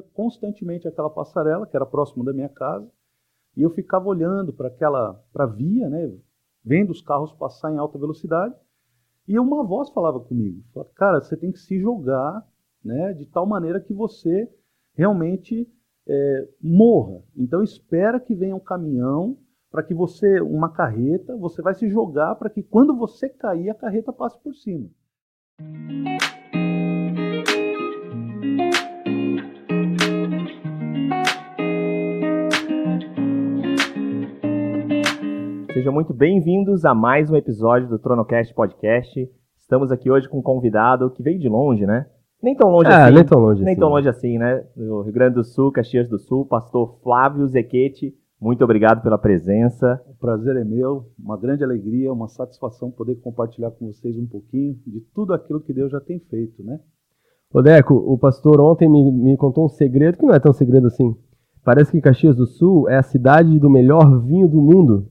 via constantemente aquela passarela, que era próximo da minha casa, e eu ficava olhando para aquela, para a via, né, vendo os carros passar em alta velocidade, e uma voz falava comigo, falava, cara, você tem que se jogar, né, de tal maneira que você realmente é, morra. Então espera que venha um caminhão para que você, uma carreta, você vai se jogar para que quando você cair a carreta passe por cima. Sejam muito bem-vindos a mais um episódio do Tronocast Podcast. Estamos aqui hoje com um convidado que veio de longe, né? Nem tão longe ah, assim. nem tão longe Nem assim. tão longe assim, né? Do Rio Grande do Sul, Caxias do Sul, pastor Flávio Zequete. Muito obrigado pela presença. O prazer é meu, uma grande alegria, uma satisfação poder compartilhar com vocês um pouquinho de tudo aquilo que Deus já tem feito, né? Ô Deco, o pastor ontem me, me contou um segredo que não é tão segredo assim. Parece que Caxias do Sul é a cidade do melhor vinho do mundo.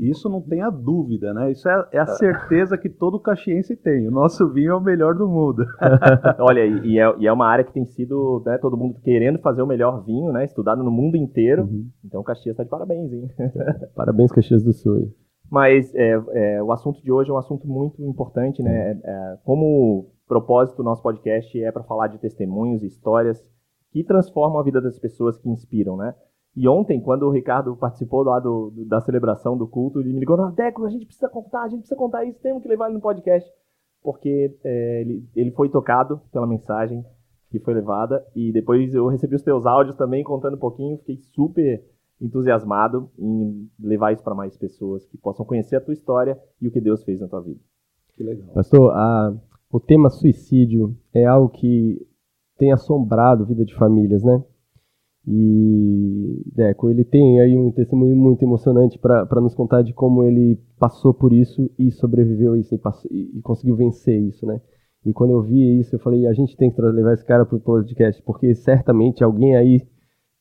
Isso não tem a dúvida, né? Isso é, é a certeza que todo caxiense tem. O nosso vinho é o melhor do mundo. Olha, e é, e é uma área que tem sido, né, todo mundo querendo fazer o melhor vinho, né? Estudado no mundo inteiro. Uhum. Então Caxias está de parabéns, hein? Parabéns, Caxias do Sul. Mas é, é, o assunto de hoje é um assunto muito importante, né? É, como propósito do nosso podcast é para falar de testemunhos, histórias que transformam a vida das pessoas, que inspiram, né? E ontem, quando o Ricardo participou lá do, do- da celebração do culto, ele me ligou, Deco, a gente precisa contar, a gente precisa contar isso, temos que levar ele no podcast. Porque é, ele, ele foi tocado pela mensagem que foi levada, e depois eu recebi os teus áudios também contando um pouquinho, fiquei super entusiasmado em levar isso para mais pessoas que possam conhecer a tua história e o que Deus fez na tua vida. Que legal. Pastor, a- o tema suicídio é algo que tem assombrado a vida de famílias, né? E Deco, ele tem aí um testemunho muito emocionante para nos contar de como ele passou por isso e sobreviveu a isso e, passou- e- e conseguiu vencer isso, né? E quando eu vi isso, eu falei, a gente tem que levar esse cara para o podcast, porque certamente alguém aí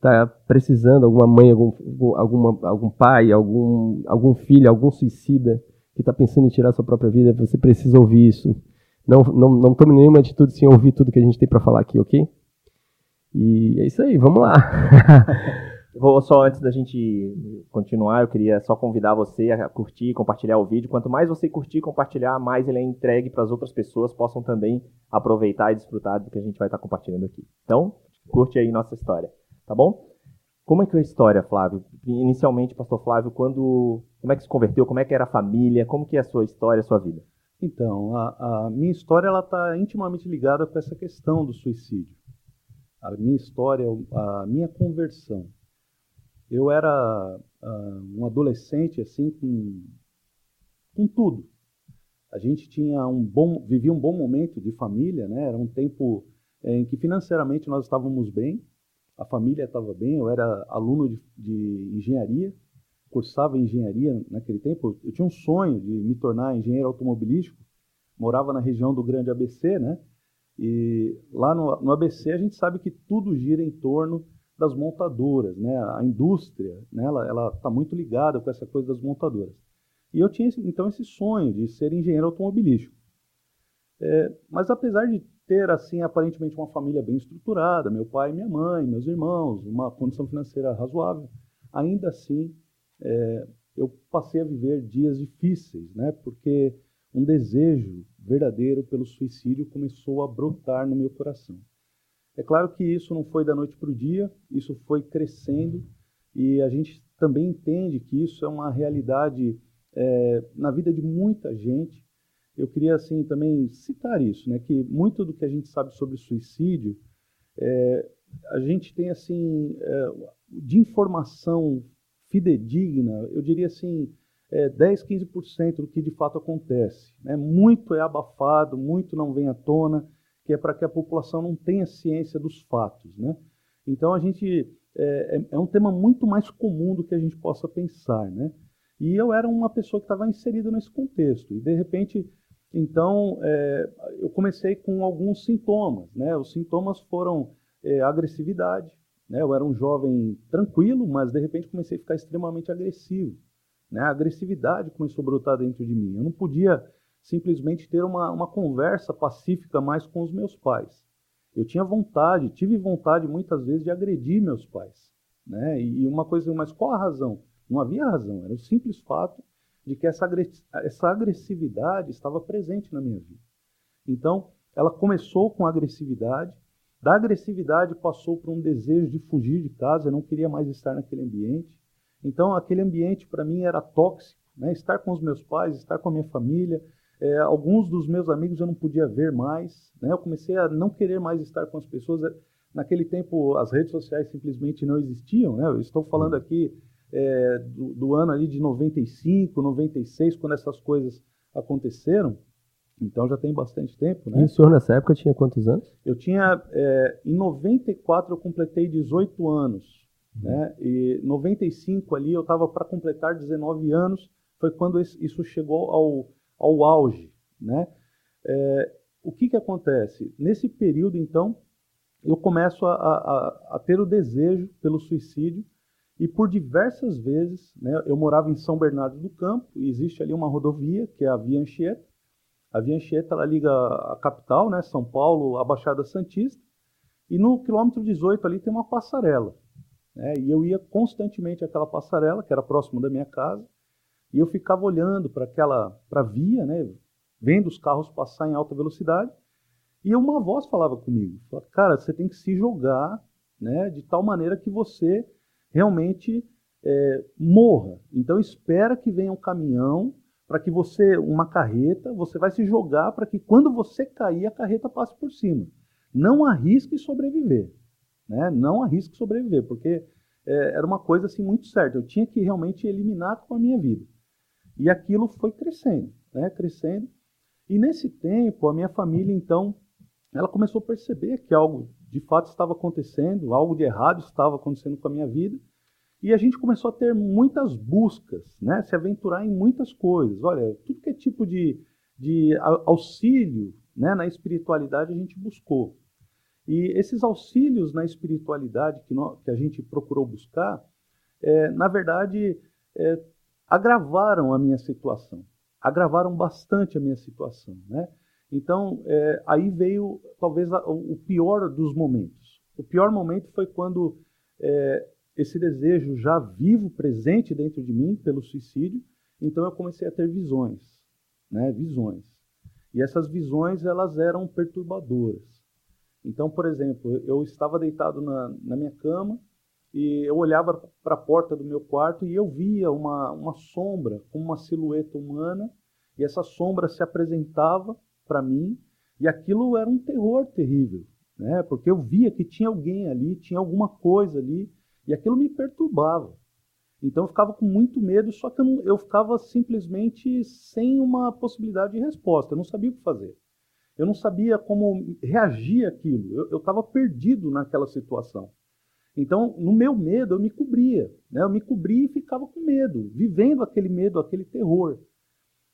tá precisando, alguma mãe, algum, alguma, algum pai, algum, algum filho, algum suicida que está pensando em tirar sua própria vida, você precisa ouvir isso. Não, não, não tome nenhuma atitude sem ouvir tudo que a gente tem para falar aqui, ok? E é isso aí, vamos lá. Vou só antes da gente continuar, eu queria só convidar você a curtir e compartilhar o vídeo. Quanto mais você curtir e compartilhar, mais ele é entregue para as outras pessoas possam também aproveitar e desfrutar do que a gente vai estar compartilhando aqui. Então, curte aí nossa história, tá bom? Como é que é a história, Flávio? Inicialmente, pastor Flávio, quando como é que se converteu? Como é que era a família? Como que é a sua história, a sua vida? Então, a, a minha história ela está intimamente ligada com essa questão do suicídio. A minha história, a minha conversão. Eu era ah, um adolescente assim com, com tudo. A gente tinha um bom, vivia um bom momento de família, né? Era um tempo eh, em que financeiramente nós estávamos bem, a família estava bem. Eu era aluno de, de engenharia, cursava engenharia naquele tempo. Eu tinha um sonho de me tornar engenheiro automobilístico. Morava na região do Grande ABC, né? E lá no, no ABC a gente sabe que tudo gira em torno das montadoras, né? A indústria, né? Ela está muito ligada com essa coisa das montadoras. E eu tinha então esse sonho de ser engenheiro automobilístico. É, mas apesar de ter assim aparentemente uma família bem estruturada, meu pai, minha mãe, meus irmãos, uma condição financeira razoável, ainda assim é, eu passei a viver dias difíceis, né? Porque um desejo verdadeiro pelo suicídio começou a brotar no meu coração. É claro que isso não foi da noite para o dia, isso foi crescendo e a gente também entende que isso é uma realidade é, na vida de muita gente. Eu queria assim também citar isso, né? Que muito do que a gente sabe sobre suicídio, é, a gente tem assim é, de informação fidedigna, eu diria assim, é, 10, 15% do que de fato acontece. Né? Muito é abafado, muito não vem à tona, que é para que a população não tenha ciência dos fatos. Né? Então a gente é, é- é um tema muito mais comum do que a gente possa pensar. Né? E eu era uma pessoa que estava inserida nesse contexto. E de repente, então, é, eu comecei com alguns sintomas. Né? Os sintomas foram é, agressividade. Né? Eu era um jovem tranquilo, mas de repente comecei a ficar extremamente agressivo. Né? A agressividade começou a brotar dentro de mim. Eu não podia simplesmente ter uma, uma conversa pacífica mais com os meus pais. eu tinha vontade, tive vontade muitas vezes de agredir meus pais. Né? E uma coisa, mas qual a razão? Não havia razão, era o simples fato de que essa, essa agressividade estava presente na minha vida. Então, ela começou com agressividade, da agressividade passou para um desejo de fugir de casa, eu não queria mais estar naquele ambiente. Então, aquele ambiente para mim era tóxico, né? estar com os meus pais, estar com a minha família. É, alguns dos meus amigos eu não podia ver mais, né? eu comecei a não querer mais estar com as pessoas. Naquele tempo, as redes sociais simplesmente não existiam. Né? Eu estou falando aqui é, do, do, ano ali de 95, 96, quando essas coisas aconteceram. Então já tem bastante tempo, né? E o senhor nessa época tinha quantos anos? Eu tinha, é, em 94 eu completei 18 anos, uhum. Né? E 95 ali eu estava para completar 19 anos, foi quando isso chegou ao, ao auge, né? É, o que que acontece? Nesse período, então, eu começo a, a, a ter o desejo pelo suicídio, e por diversas vezes, né, eu morava em São Bernardo do Campo, e existe ali uma rodovia, que é a Via Anchieta. A Via Anchieta ela liga a capital, né, São Paulo, a Baixada Santista, e no quilômetro 18 ali tem uma passarela. Né, e eu ia constantemente àquela passarela, que era próximo da minha casa, e eu ficava olhando para aquela pra via, né, vendo os carros passar em alta velocidade, e uma voz falava comigo, falava, cara, você tem que se jogar né, de tal maneira que você realmente é, morra. Então espera que venha um caminhão para que você, uma carreta, você vai se jogar para que quando você cair a carreta passe por cima. Não arrisque sobreviver, né? Não arrisque sobreviver, porque é, era uma coisa assim muito certa. Eu tinha que realmente eliminar com a minha vida. E aquilo foi crescendo, né? Crescendo. E nesse tempo a minha família então ela começou a perceber que algo de fato estava acontecendo, algo de errado estava acontecendo com a minha vida. E a gente começou a ter muitas buscas, né? se aventurar em muitas coisas. Olha, tudo que é tipo de, de auxílio né? na espiritualidade a gente buscou. E esses auxílios na espiritualidade que, nós, que a gente procurou buscar, é, na verdade, é, agravaram a minha situação. Agravaram bastante a minha situação. Né? Então, é, aí veio talvez a, o pior dos momentos. O pior momento foi quando é, esse desejo já vivo, presente dentro de mim pelo suicídio, então eu comecei a ter visões, né? Visões. E essas visões elas eram perturbadoras. Então, por exemplo, eu estava deitado na, na minha cama e eu olhava para a porta do meu quarto e eu via uma, uma sombra com uma silhueta humana e essa sombra se apresentava para mim, e aquilo era um terror terrível, né? Porque eu via que tinha alguém ali, tinha alguma coisa ali, e aquilo me perturbava. Então eu ficava com muito medo, só que eu, não, eu ficava simplesmente sem uma possibilidade de resposta, eu não sabia o que fazer. Eu não sabia como reagir àquilo, eu estava perdido naquela situação. Então, no meu medo, eu me cobria. Né? Eu me cobria e ficava com medo, vivendo aquele medo, aquele terror.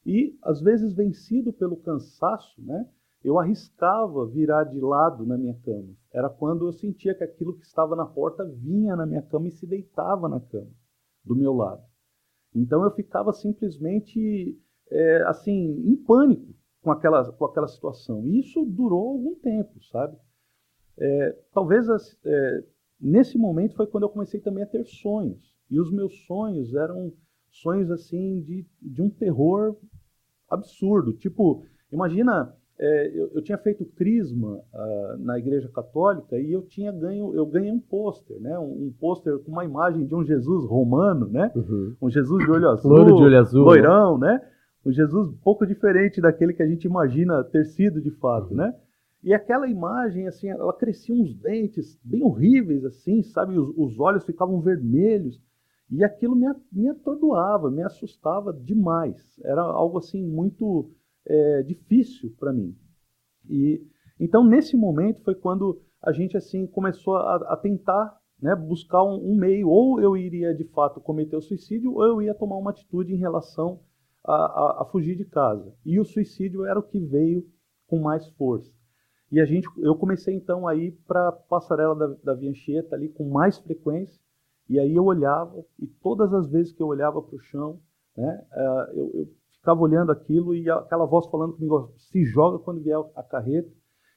E, às vezes, vencido pelo cansaço, né, eu arriscava virar de lado na minha cama. Era quando eu sentia que aquilo que estava na porta vinha na minha cama e se deitava na cama, do meu lado. Então eu ficava simplesmente é, assim em pânico com aquela, com aquela situação. E isso durou algum tempo, sabe? É, talvez é, nesse momento foi quando eu comecei também a ter sonhos. E os meus sonhos eram sonhos assim de, de um terror absurdo. Tipo, imagina, é, eu, eu, tinha feito crisma uh, na igreja católica e eu tinha ganho, eu ganhei um pôster, né? Um, um pôster com uma imagem de um Jesus romano, né? Uhum. Um Jesus de olho azul, Loiro de olho azul, né? loirão, né? Um Jesus um pouco diferente daquele que a gente imagina ter sido de fato, uhum. né? E aquela imagem, assim, ela crescia uns dentes bem horríveis, assim, sabe? Os, os olhos ficavam vermelhos. E aquilo me, me atordoava, me assustava demais. Era algo assim muito é, difícil para mim. E então nesse momento foi quando a gente assim começou a, a tentar né, buscar um, um, meio, ou eu iria de fato cometer o suicídio, ou eu ia tomar uma atitude em relação a, a, a fugir de casa. E o suicídio era o que veio com mais força. E a gente, eu comecei então a ir para a passarela da, da Via ali com mais frequência, e aí eu olhava, e todas as vezes que eu olhava para o chão, né, uh, eu, eu, ficava olhando aquilo e aquela voz falando comigo, se joga quando vier a carreta.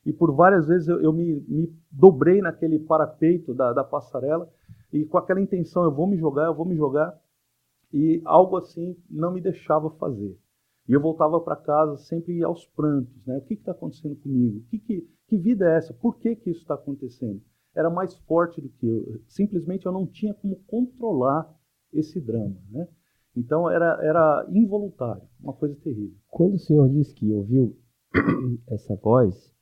e por várias vezes eu, eu me, me, dobrei naquele parapeito da, da passarela e com aquela intenção, eu vou me jogar, eu vou me jogar, e algo assim não me deixava fazer. E eu voltava para casa sempre aos prantos, né? O que está acontecendo comigo? Que, que, que, vida é essa? Por que, que isso está acontecendo? Era mais forte do que eu. Simplesmente eu não tinha como controlar esse drama, né? Então era, era involuntário, uma coisa terrível. Quando o senhor disse que ouviu essa voz,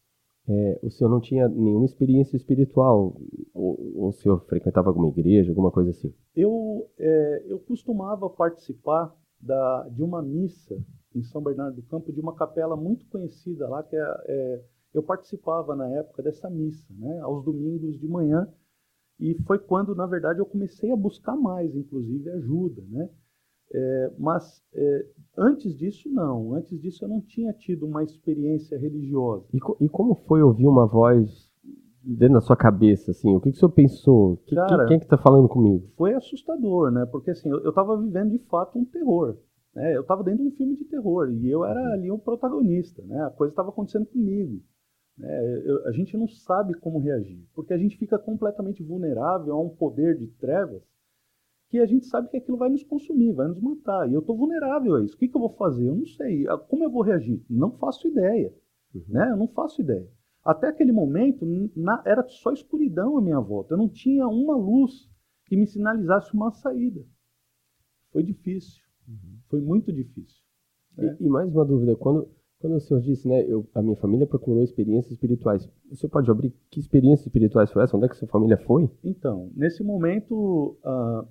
é, o senhor não tinha nenhuma experiência espiritual? Ou, ou, o senhor frequentava alguma igreja, alguma coisa assim? Eu, é, eu costumava participar da, de uma missa em São Bernardo do Campo, de uma capela muito conhecida lá, que é, é, eu participava na época dessa missa, né, aos domingos de manhã, e foi quando, na verdade, eu comecei a buscar mais, inclusive, ajuda. Né? É, mas é, antes disso, não. Antes disso, eu não tinha tido uma experiência religiosa. E, e como foi ouvir uma voz dentro da sua cabeça, assim? O que, que o senhor pensou? Que, Cara, quem, quem é que está falando comigo? Foi assustador, né? Porque, assim, eu estava vivendo, de fato, um terror. Né? Eu estava dentro de um filme de terror e eu era ali o protagonista. Né? A coisa estava acontecendo comigo. Né? Eu, a gente não sabe como reagir, porque a gente fica completamente vulnerável a um poder de trevas que a gente sabe que aquilo vai nos consumir, vai nos matar. E eu estou vulnerável a isso. O que, que, eu vou fazer? Eu não sei. Ah, como eu vou reagir? Não faço ideia. Uhum. Né? Eu não faço ideia. Até aquele momento, na, era só escuridão à minha volta. Eu não tinha uma luz que me sinalizasse uma saída. Foi difícil. Uhum. Foi muito difícil. Né? E, e, mais uma dúvida, quando, quando o senhor disse, né, eu, a minha família procurou experiências espirituais, o senhor pode abrir que experiências espirituais foi essa? Onde é que sua família foi? Então, nesse momento, a,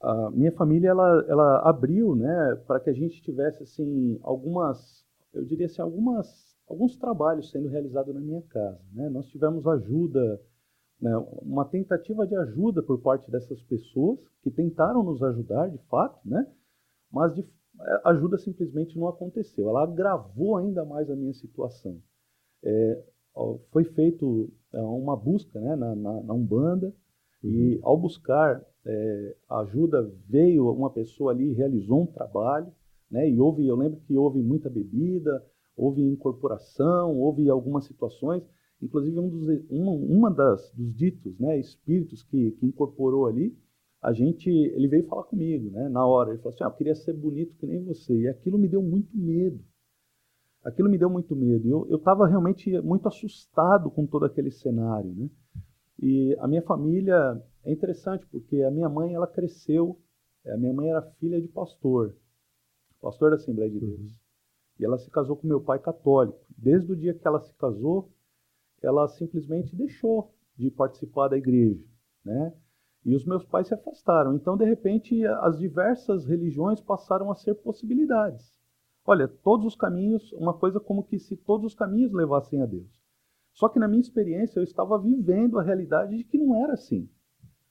a minha família, ela, ela abriu, né, para que a gente tivesse, assim, algumas, eu diria assim, algumas, alguns trabalhos sendo realizados na minha casa, né? Nós tivemos ajuda, né, uma tentativa de ajuda por parte dessas pessoas que tentaram nos ajudar, de fato, né? mas de, é, ajuda simplesmente não aconteceu. Ela agravou ainda mais a minha situação. É, foi feito é, uma busca né, na, na, na Umbanda. E ao buscar é, ajuda, veio uma pessoa ali, realizou um trabalho, né, e houve, eu lembro que houve muita bebida, houve incorporação, houve algumas situações, inclusive um dos, uma, uma das, dos ditos né, espíritos que, que incorporou ali, a gente, ele veio falar comigo, né, na hora. Ele falou assim: ah, eu queria ser bonito que nem você. E aquilo me deu muito medo. Aquilo me deu muito medo. Eu estava realmente muito assustado com todo aquele cenário, né? E a minha família é interessante porque a minha mãe ela cresceu. A minha mãe era filha de pastor, pastor da Assembleia de Deus. Uhum. E ela se casou com meu pai católico. Desde o dia que ela se casou, ela simplesmente deixou de participar da igreja, né? E os meus pais se afastaram. Então, de repente, as diversas religiões passaram a ser possibilidades. Olha, todos os caminhos, uma coisa como que se todos os caminhos levassem a Deus. Só que na minha experiência eu estava vivendo a realidade de que não era assim.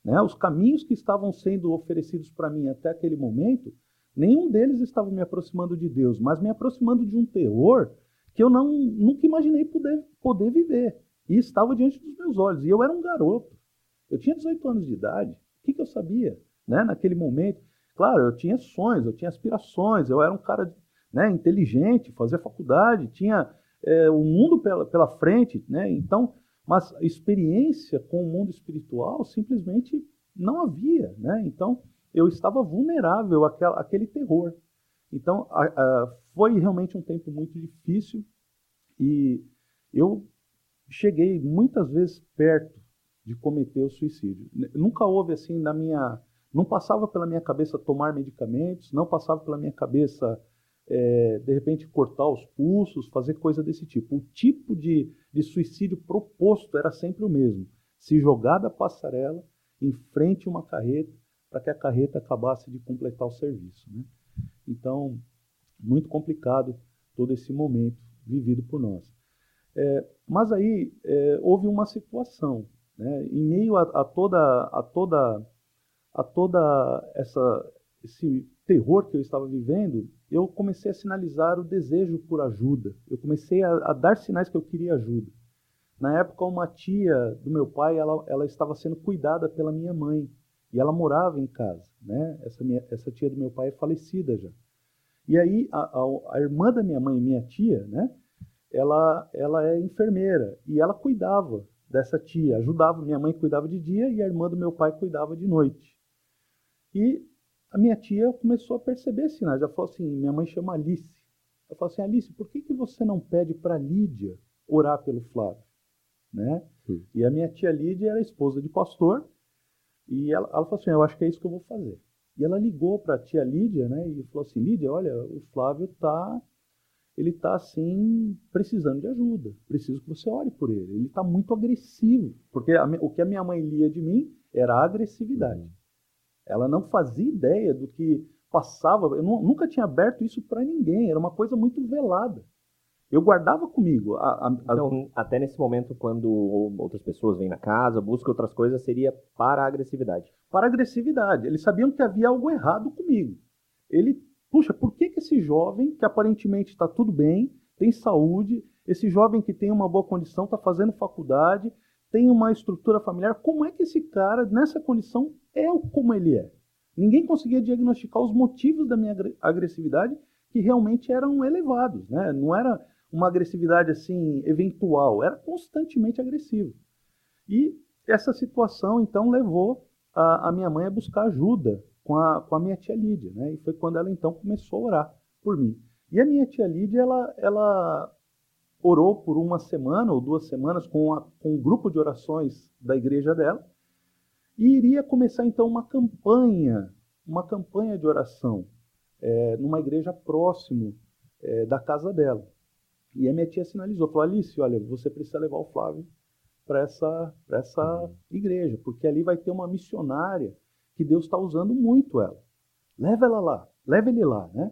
Né? Os caminhos que estavam sendo oferecidos para mim até aquele momento, nenhum deles estava me aproximando de Deus, mas me aproximando de um terror que eu não, nunca imaginei poder, poder viver. E estava diante dos meus olhos. E eu era um garoto. Eu tinha 18 anos de idade. O que, que eu sabia né, naquele momento? Claro, eu tinha sonhos, eu tinha aspirações, eu era um cara né, inteligente, fazia faculdade, tinha é, o mundo pela, pela frente. Né? Então, mas experiência com o mundo espiritual simplesmente não havia. Né? Então, eu estava vulnerável àquela, àquele terror. Então, a, a, foi realmente um tempo muito difícil e eu cheguei muitas vezes perto de cometer o suicídio. Nunca houve assim na minha. Não passava pela minha cabeça tomar medicamentos, não passava pela minha cabeça, é, de repente, cortar os pulsos, fazer coisa desse tipo. O tipo de, de suicídio proposto era sempre o mesmo: se jogar da passarela em frente a uma carreta, para que a carreta acabasse de completar o serviço. Né? Então, muito complicado todo esse momento vivido por nós. É, mas aí é, houve uma situação né? Em meio a, a, toda, a toda, a toda essa, esse terror que eu estava vivendo, eu comecei a sinalizar o desejo por ajuda. Eu comecei a, a dar sinais que eu queria ajuda. Na época, uma tia do meu pai, ela, ela estava sendo cuidada pela minha mãe e ela morava em casa, né? Essa minha, essa tia do meu pai é falecida já. E aí a, a, a irmã da minha mãe, minha tia, né? ela, ela é enfermeira e ela cuidava dessa tia, ajudava. Minha mãe cuidava de dia e a irmã do meu pai cuidava de noite. E a minha tia começou a perceber sinais. Ela falou assim: minha mãe chama Alice. Ela falou assim: Alice, por que, que você não pede para Lídia orar pelo Flávio? Né? E a minha tia Lídia era esposa de pastor. E ela, ela falou assim: Eu acho que é isso que eu vou fazer. E ela ligou para a tia Lídia né, e falou assim: Lídia, olha, o Flávio está ele está assim precisando de ajuda. Preciso que você ore por ele. Ele está muito agressivo, porque a, o que a minha mãe lia de mim era agressividade. Uhum. Ela não fazia ideia do que passava. Eu nunca tinha aberto isso para ninguém. Era uma coisa muito velada. Eu guardava comigo. A, a, então, até nesse momento, quando outras pessoas vêm na casa, buscam outras coisas, seria para a agressividade. Para a agressividade. Eles sabiam que havia algo errado comigo. Ele puxa, por que, que esse jovem, que aparentemente está tudo bem, tem saúde, esse jovem que tem uma boa condição, está fazendo faculdade, tem uma estrutura familiar, como é que esse cara, nessa condição, é como ele é? Ninguém conseguia diagnosticar os motivos da minha agressividade, que realmente eram elevados, né? não era uma agressividade assim eventual, era constantemente agressivo. E essa situação então levou a, a minha mãe a buscar ajuda com a, com a minha tia Lídia, né? E foi quando ela então começou a orar por mim. E a minha tia Lídia, ela, ela orou por uma semana ou duas semanas com, a, com um grupo de orações da igreja dela e iria começar então uma campanha, uma campanha de oração é, numa igreja próximo é, da casa dela. E a minha tia sinalizou, falou, Alice, olha, você precisa levar o Flávio para essa, essa igreja, porque ali vai ter uma missionária que Deus está usando muito ela. Leva ela lá, leva ele lá, né?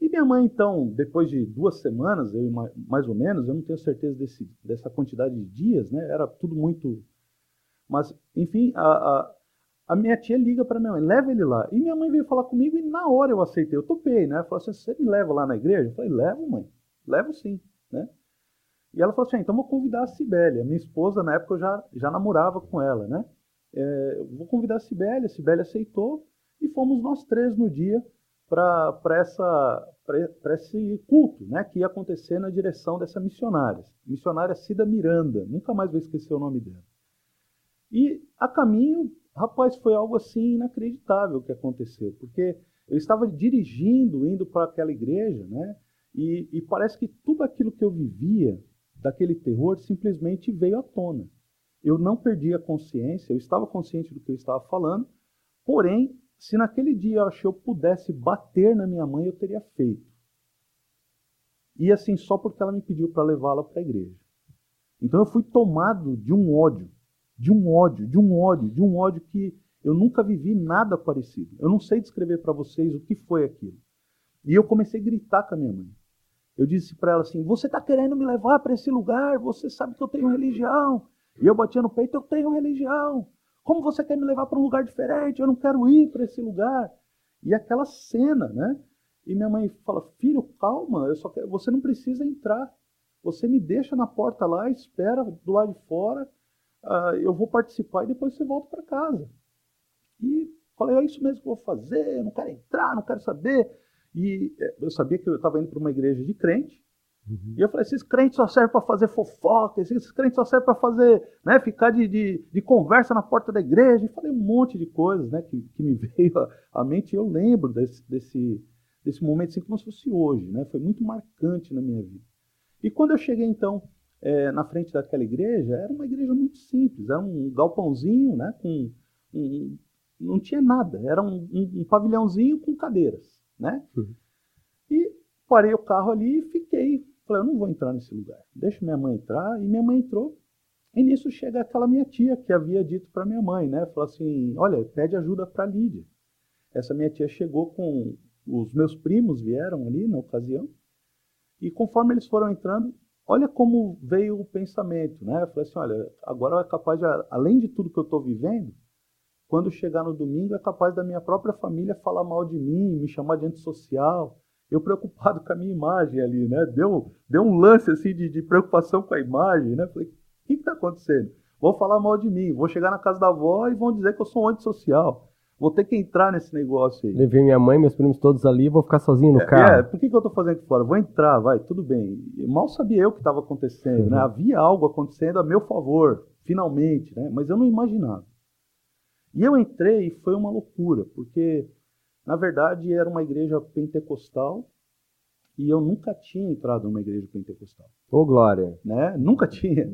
E minha mãe, então, depois de duas semanas, eu, mais ou menos, eu não tenho certeza desse, dessa quantidade de dias, né? Era tudo muito. Mas, enfim, a, a, a minha tia liga para minha mãe, leva ele lá. E minha mãe veio falar comigo e na hora eu aceitei, eu topei, né? Ela falou assim: você me leva lá na igreja? Eu falei: levo, mãe, levo sim, né? E ela falou assim: ah, então vou convidar a Cibele. A minha esposa, na época, eu já, já namorava com ela, né? é, vou convidar a Sibeli, a Sibeli aceitou, e fomos nós três no dia para esse culto né, que ia acontecer na direção dessa missionária, missionária Cida Miranda, nunca mais vou esquecer o nome dela. E a caminho, rapaz, foi algo assim inacreditável que aconteceu, porque eu estava dirigindo, indo para aquela igreja, né, e, e parece que tudo aquilo que eu vivia, daquele terror, simplesmente veio à tona eu não perdi a consciência, eu estava consciente do que eu estava falando, porém, se naquele dia eu eu pudesse bater na minha mãe, eu teria feito. E assim, só porque ela me pediu para levá-la para a igreja. Então eu fui tomado de um ódio, de um ódio, de um ódio, de um ódio que eu nunca vivi nada parecido. Eu não sei descrever para vocês o que foi aquilo. E eu comecei a gritar com a minha mãe. Eu disse para ela assim: Você está querendo me levar para esse lugar? Você sabe que eu tenho religião. E eu batia no peito, eu tenho religião. Como você quer me levar para um lugar diferente? Eu não quero ir para esse lugar. E aquela cena, né? E minha mãe fala: Filho, calma, eu só quero... você não precisa entrar. Você me deixa na porta lá, espera do lado de fora, uh, eu vou participar e depois você volta para casa. E falei: É isso mesmo que eu vou fazer, eu não quero entrar, não quero saber. E eh, eu sabia que eu estava indo para uma igreja de crente, Uhum. E eu falei, esses crentes só servem para fazer fofoca, esses crentes só servem para fazer, né, ficar de, de, de, conversa na porta da igreja. E falei um monte de coisas né, que, que me veio à, mente. E eu lembro desse, desse, desse momento assim como se fosse hoje. Né? Foi muito marcante na minha vida. E quando eu cheguei, então, é, na frente daquela igreja, era uma igreja muito simples. Era um galpãozinho, né, com um, não tinha nada. Era um, um, um pavilhãozinho com cadeiras. Né? Uhum. E parei o carro ali e fiquei Falei, eu não vou entrar nesse lugar. Deixa minha mãe entrar. E minha mãe entrou. E nisso chega aquela minha tia que havia dito para minha mãe, né? Falou assim: olha, pede ajuda para Lídia. Essa minha tia chegou com. Os meus primos vieram ali na ocasião. E conforme eles foram entrando, olha como veio o pensamento, né? Eu falei assim: olha, agora é capaz de, além de tudo que eu estou vivendo, quando chegar no domingo, é capaz da minha própria família falar mal de mim, me chamar de antissocial, eu preocupado com a minha imagem ali, né? Deu, deu um lance assim de, de preocupação com a imagem, né? Falei, o que está acontecendo? Vou falar mal de mim, vou chegar na casa da avó e vão dizer que eu sou um antissocial. Vou ter que entrar nesse negócio aí. Levei minha mãe, meus primos todos ali, vou ficar sozinho no É, carro. é, por que, que eu tô fazendo aqui fora? Vou entrar, vai, tudo bem. Mal sabia eu o que estava acontecendo, Uhum. né? Havia algo acontecendo a meu favor, finalmente, né? Mas eu não imaginava. E eu entrei e foi uma loucura, porque, na verdade, era uma igreja pentecostal e eu nunca tinha entrado numa igreja pentecostal Ô, Glória. né? Nunca tinha.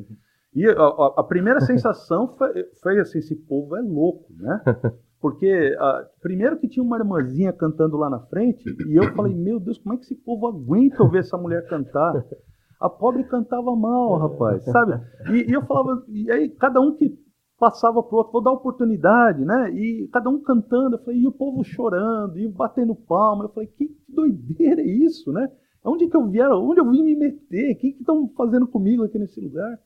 E a, a- a primeira sensação foi, foi assim, esse povo é louco, né? Porque ah, primeiro que tinha uma irmãzinha cantando lá na frente e eu falei, meu Deus, como é que esse povo aguenta ouvir essa mulher cantar? A pobre cantava mal, rapaz, sabe? E, e eu falava, e aí cada um que passava pro outro, vou dar oportunidade, né? E cada um cantando, eu falei, e o povo chorando, e batendo palma, eu falei, que doideira é isso, né? Onde que eu vier, onde eu vim me meter? O que estão fazendo comigo aqui nesse lugar?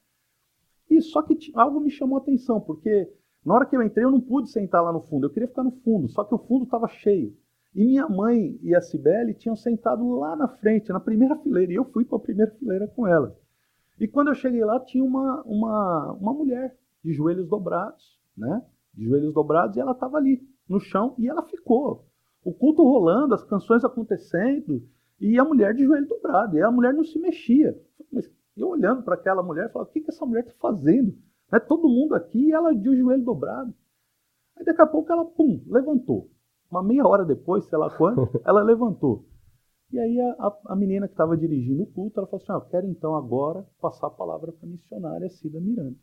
E só que algo me chamou a atenção, porque na hora que eu entrei eu não pude sentar lá no fundo, eu queria ficar no fundo, só que o fundo estava cheio. E minha mãe e a Cibele tinham sentado lá na frente, na primeira fileira, e eu fui para a primeira fileira com elas. E quando eu cheguei lá, tinha uma, uma, uma mulher de joelhos dobrados, né? De joelhos dobrados, e ela estava ali, no chão, e ela ficou. O culto rolando, as canções acontecendo, e a mulher de joelho dobrado, e a mulher não se mexia. Mas eu olhando para aquela mulher, falava, o que, que essa mulher está fazendo? Né? Todo mundo aqui, e ela de joelho dobrado. Aí daqui a pouco ela, pum, levantou. Uma meia hora depois, sei lá quando, ela levantou. E aí a, a, a menina que estava dirigindo o culto, ela falou assim, ah, eu quero então agora passar a palavra para a missionária Cida Miranda.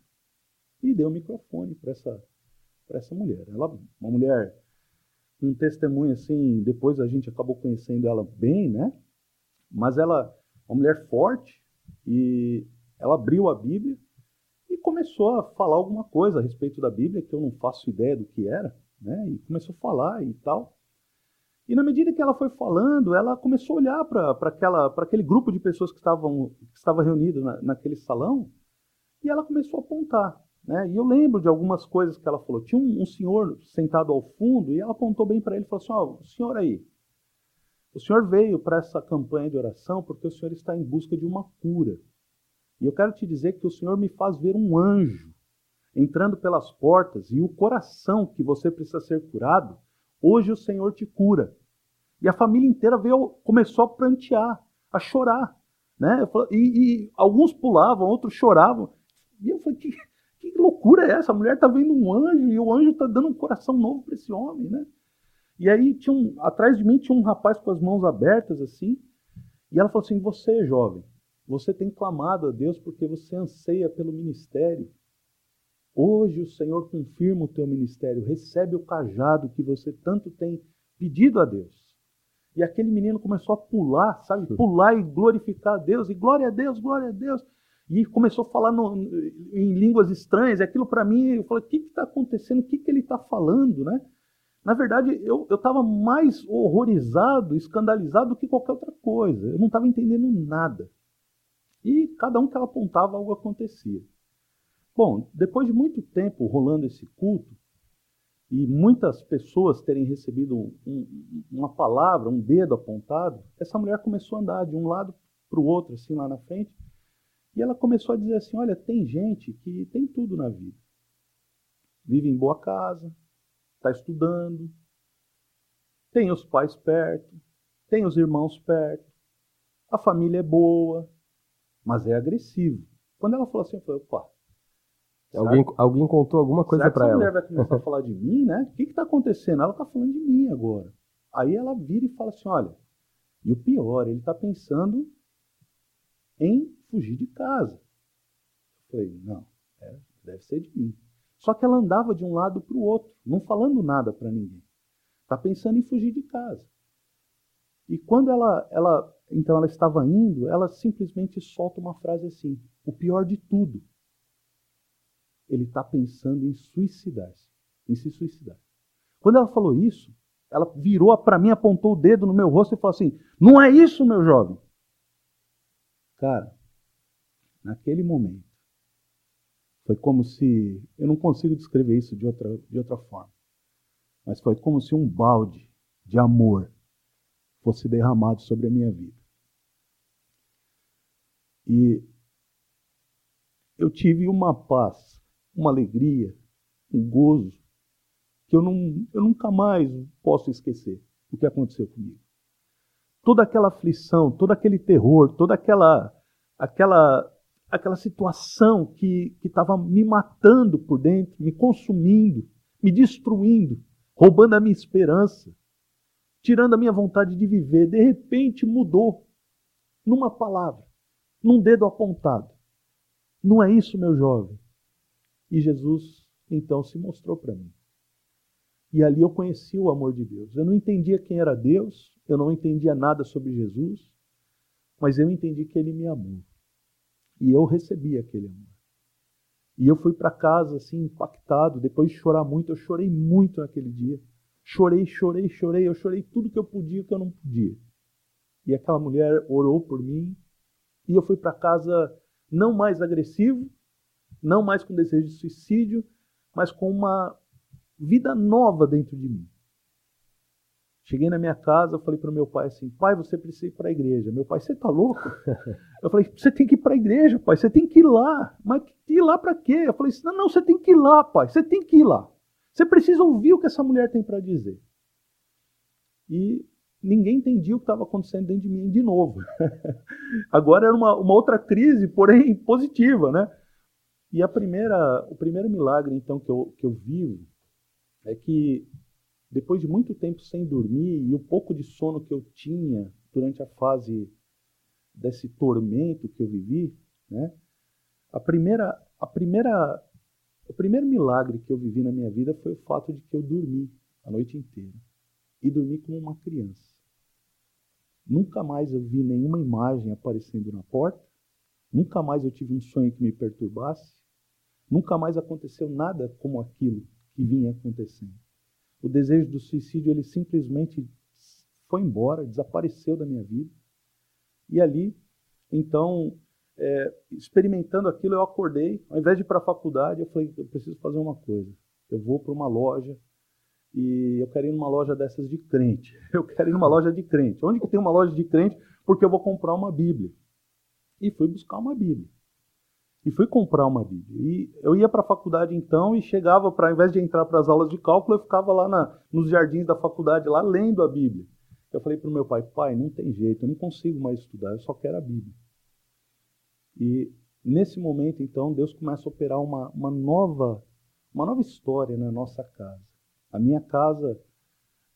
E deu o microfone para essa, pra essa mulher. Ela, uma mulher, um testemunho assim, depois a gente acabou conhecendo ela bem, né? Mas ela, uma mulher forte, e ela abriu a Bíblia e começou a falar alguma coisa a respeito da Bíblia, que eu não faço ideia do que era, né? E começou a falar e tal. E na medida que ela foi falando, ela começou a olhar para aquele grupo de pessoas que estavam que estava reunido na, naquele salão e ela começou a apontar. Né? E eu lembro de algumas coisas que ela falou. Tinha um, um senhor sentado ao fundo e ela apontou bem para ele e falou assim: Ó, oh, senhor aí, o senhor veio para essa campanha de oração porque o senhor está em busca de uma cura. E eu quero te dizer que o senhor me faz ver um anjo entrando pelas portas e o coração que você precisa ser curado, hoje o Senhor te cura. E a família inteira veio, começou a prantear, a chorar. Né? E, e alguns pulavam, outros choravam. E eu falei, que, que loucura é essa? A mulher está vendo um anjo e o anjo está dando um coração novo para esse homem. Né? E aí, tinha um, atrás de mim, tinha um rapaz com as mãos abertas assim. E ela falou assim: Você, jovem, você tem clamado a Deus porque você anseia pelo ministério. Hoje o Senhor confirma o teu ministério, recebe o cajado que você tanto tem pedido a Deus. E aquele menino começou a pular, sabe? Pular e glorificar a Deus, e glória a Deus, glória a Deus. E começou a falar no, em línguas estranhas. Aquilo para mim, eu falei: o que está acontecendo? O que, que ele está falando, né? Na verdade, eu estava mais horrorizado, escandalizado do que qualquer outra coisa. Eu não estava entendendo nada. E cada um que ela apontava, algo acontecia. Bom, depois de muito tempo rolando esse culto, e muitas pessoas terem recebido um, uma palavra, um dedo apontado, essa mulher começou a andar de um lado para o outro, assim, lá na frente, e ela começou a dizer assim: olha, tem gente que tem tudo na vida. Vive em boa casa, está estudando, tem os pais perto, tem os irmãos perto, a família é boa, mas é agressivo. Quando ela falou assim, eu falei, opa. Alguém, alguém contou alguma coisa para ela. Mulher vai começar a falar de mim, né? O que está acontecendo? Ela está falando de mim agora. Aí ela vira e fala assim: olha, e o pior, ele está pensando em fugir de casa. Eu falei: não, é, deve ser de mim. Só que ela andava de um lado para o outro, não falando nada para ninguém. Está pensando em fugir de casa. E quando ela, ela, então ela estava indo, ela simplesmente solta uma frase assim: o pior de tudo ele está pensando em suicidar-se, em se suicidar. Quando ela falou isso, ela virou para mim, apontou o dedo no meu rosto e falou assim: Não é isso, meu jovem. Cara, naquele momento, foi como se. Eu não consigo descrever isso de outra, de outra forma, mas foi como se um balde de amor fosse derramado sobre a minha vida. E eu tive uma paz uma alegria, um gozo, que eu, não, eu nunca mais posso esquecer o que aconteceu comigo. Toda aquela aflição, todo aquele terror, toda aquela aquela aquela situação que estava me matando por dentro, me consumindo, me destruindo, roubando a minha esperança, tirando a minha vontade de viver, de repente mudou numa palavra, num dedo apontado. Não é isso, meu jovem? E Jesus então se mostrou para mim. E ali eu conheci o amor de Deus. Eu não entendia quem era Deus, eu não entendia nada sobre Jesus, mas eu entendi que ele me amou. E eu recebi aquele amor. E eu fui para casa assim impactado, depois de chorar muito, eu chorei muito naquele dia. Chorei, chorei, chorei, eu chorei tudo que eu podia que eu não podia. E aquela mulher orou por mim, e eu fui para casa não mais agressivo, não mais com desejo de suicídio, mas com uma vida nova dentro de mim. Cheguei na minha casa, eu falei para o meu pai assim: pai, você precisa ir para a igreja. Meu pai, você está louco? Eu falei: você tem que ir para a igreja, pai, você tem que ir lá. Mas ir lá para quê? Eu falei: não, não, você tem que ir lá, pai, você tem que ir lá. Você precisa ouvir o que essa mulher tem para dizer. E ninguém entendia o que estava acontecendo dentro de mim de novo. Agora era uma, uma outra crise, porém positiva, né? E a primeira, o primeiro milagre, então, que eu, que eu vivo é que depois de muito tempo sem dormir e o pouco de sono que eu tinha durante a fase desse tormento que eu vivi, né? A primeira, a primeira, o primeiro milagre que eu vivi na minha vida foi o fato de que eu dormi a noite inteira e dormi como uma criança. Nunca mais eu vi nenhuma imagem aparecendo na porta, nunca mais eu tive um sonho que me perturbasse, nunca mais aconteceu nada como aquilo que vinha acontecendo. O desejo do suicídio ele simplesmente foi embora, desapareceu da minha vida. E ali, então, é, experimentando aquilo, eu acordei. Ao invés de ir para a faculdade, eu falei: eu preciso fazer uma coisa. Eu vou para uma loja e eu quero ir numa loja dessas de crente. Eu quero ir numa loja de crente. Onde que tem uma loja de crente? Porque eu vou comprar uma Bíblia. E fui buscar uma Bíblia e fui comprar uma Bíblia. E eu ia para a faculdade então e chegava para, ao invés de entrar para as aulas de cálculo, eu ficava lá na, nos jardins da faculdade, lá lendo a Bíblia. Eu falei para o meu pai, pai, não tem jeito, eu não consigo mais estudar, eu só quero a Bíblia. E nesse momento, então, Deus começa a operar uma, uma, nova, uma nova história na nossa casa. A minha casa,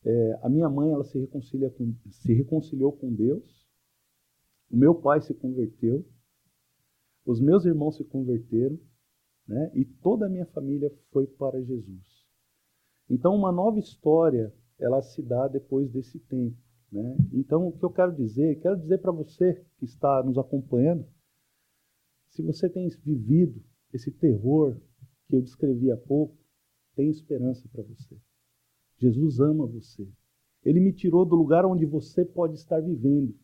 é, a minha mãe, ela se, reconcilia com, se reconciliou com Deus, o meu pai se converteu, os meus irmãos se converteram, né? E toda a minha família foi para Jesus. Então, uma nova história, ela se dá depois desse tempo, né? Então, o que eu quero dizer, quero dizer para você que está nos acompanhando, se você tem vivido esse terror que eu descrevi há pouco, tem esperança para você. Jesus ama você. Ele me tirou do lugar onde você pode estar vivendo.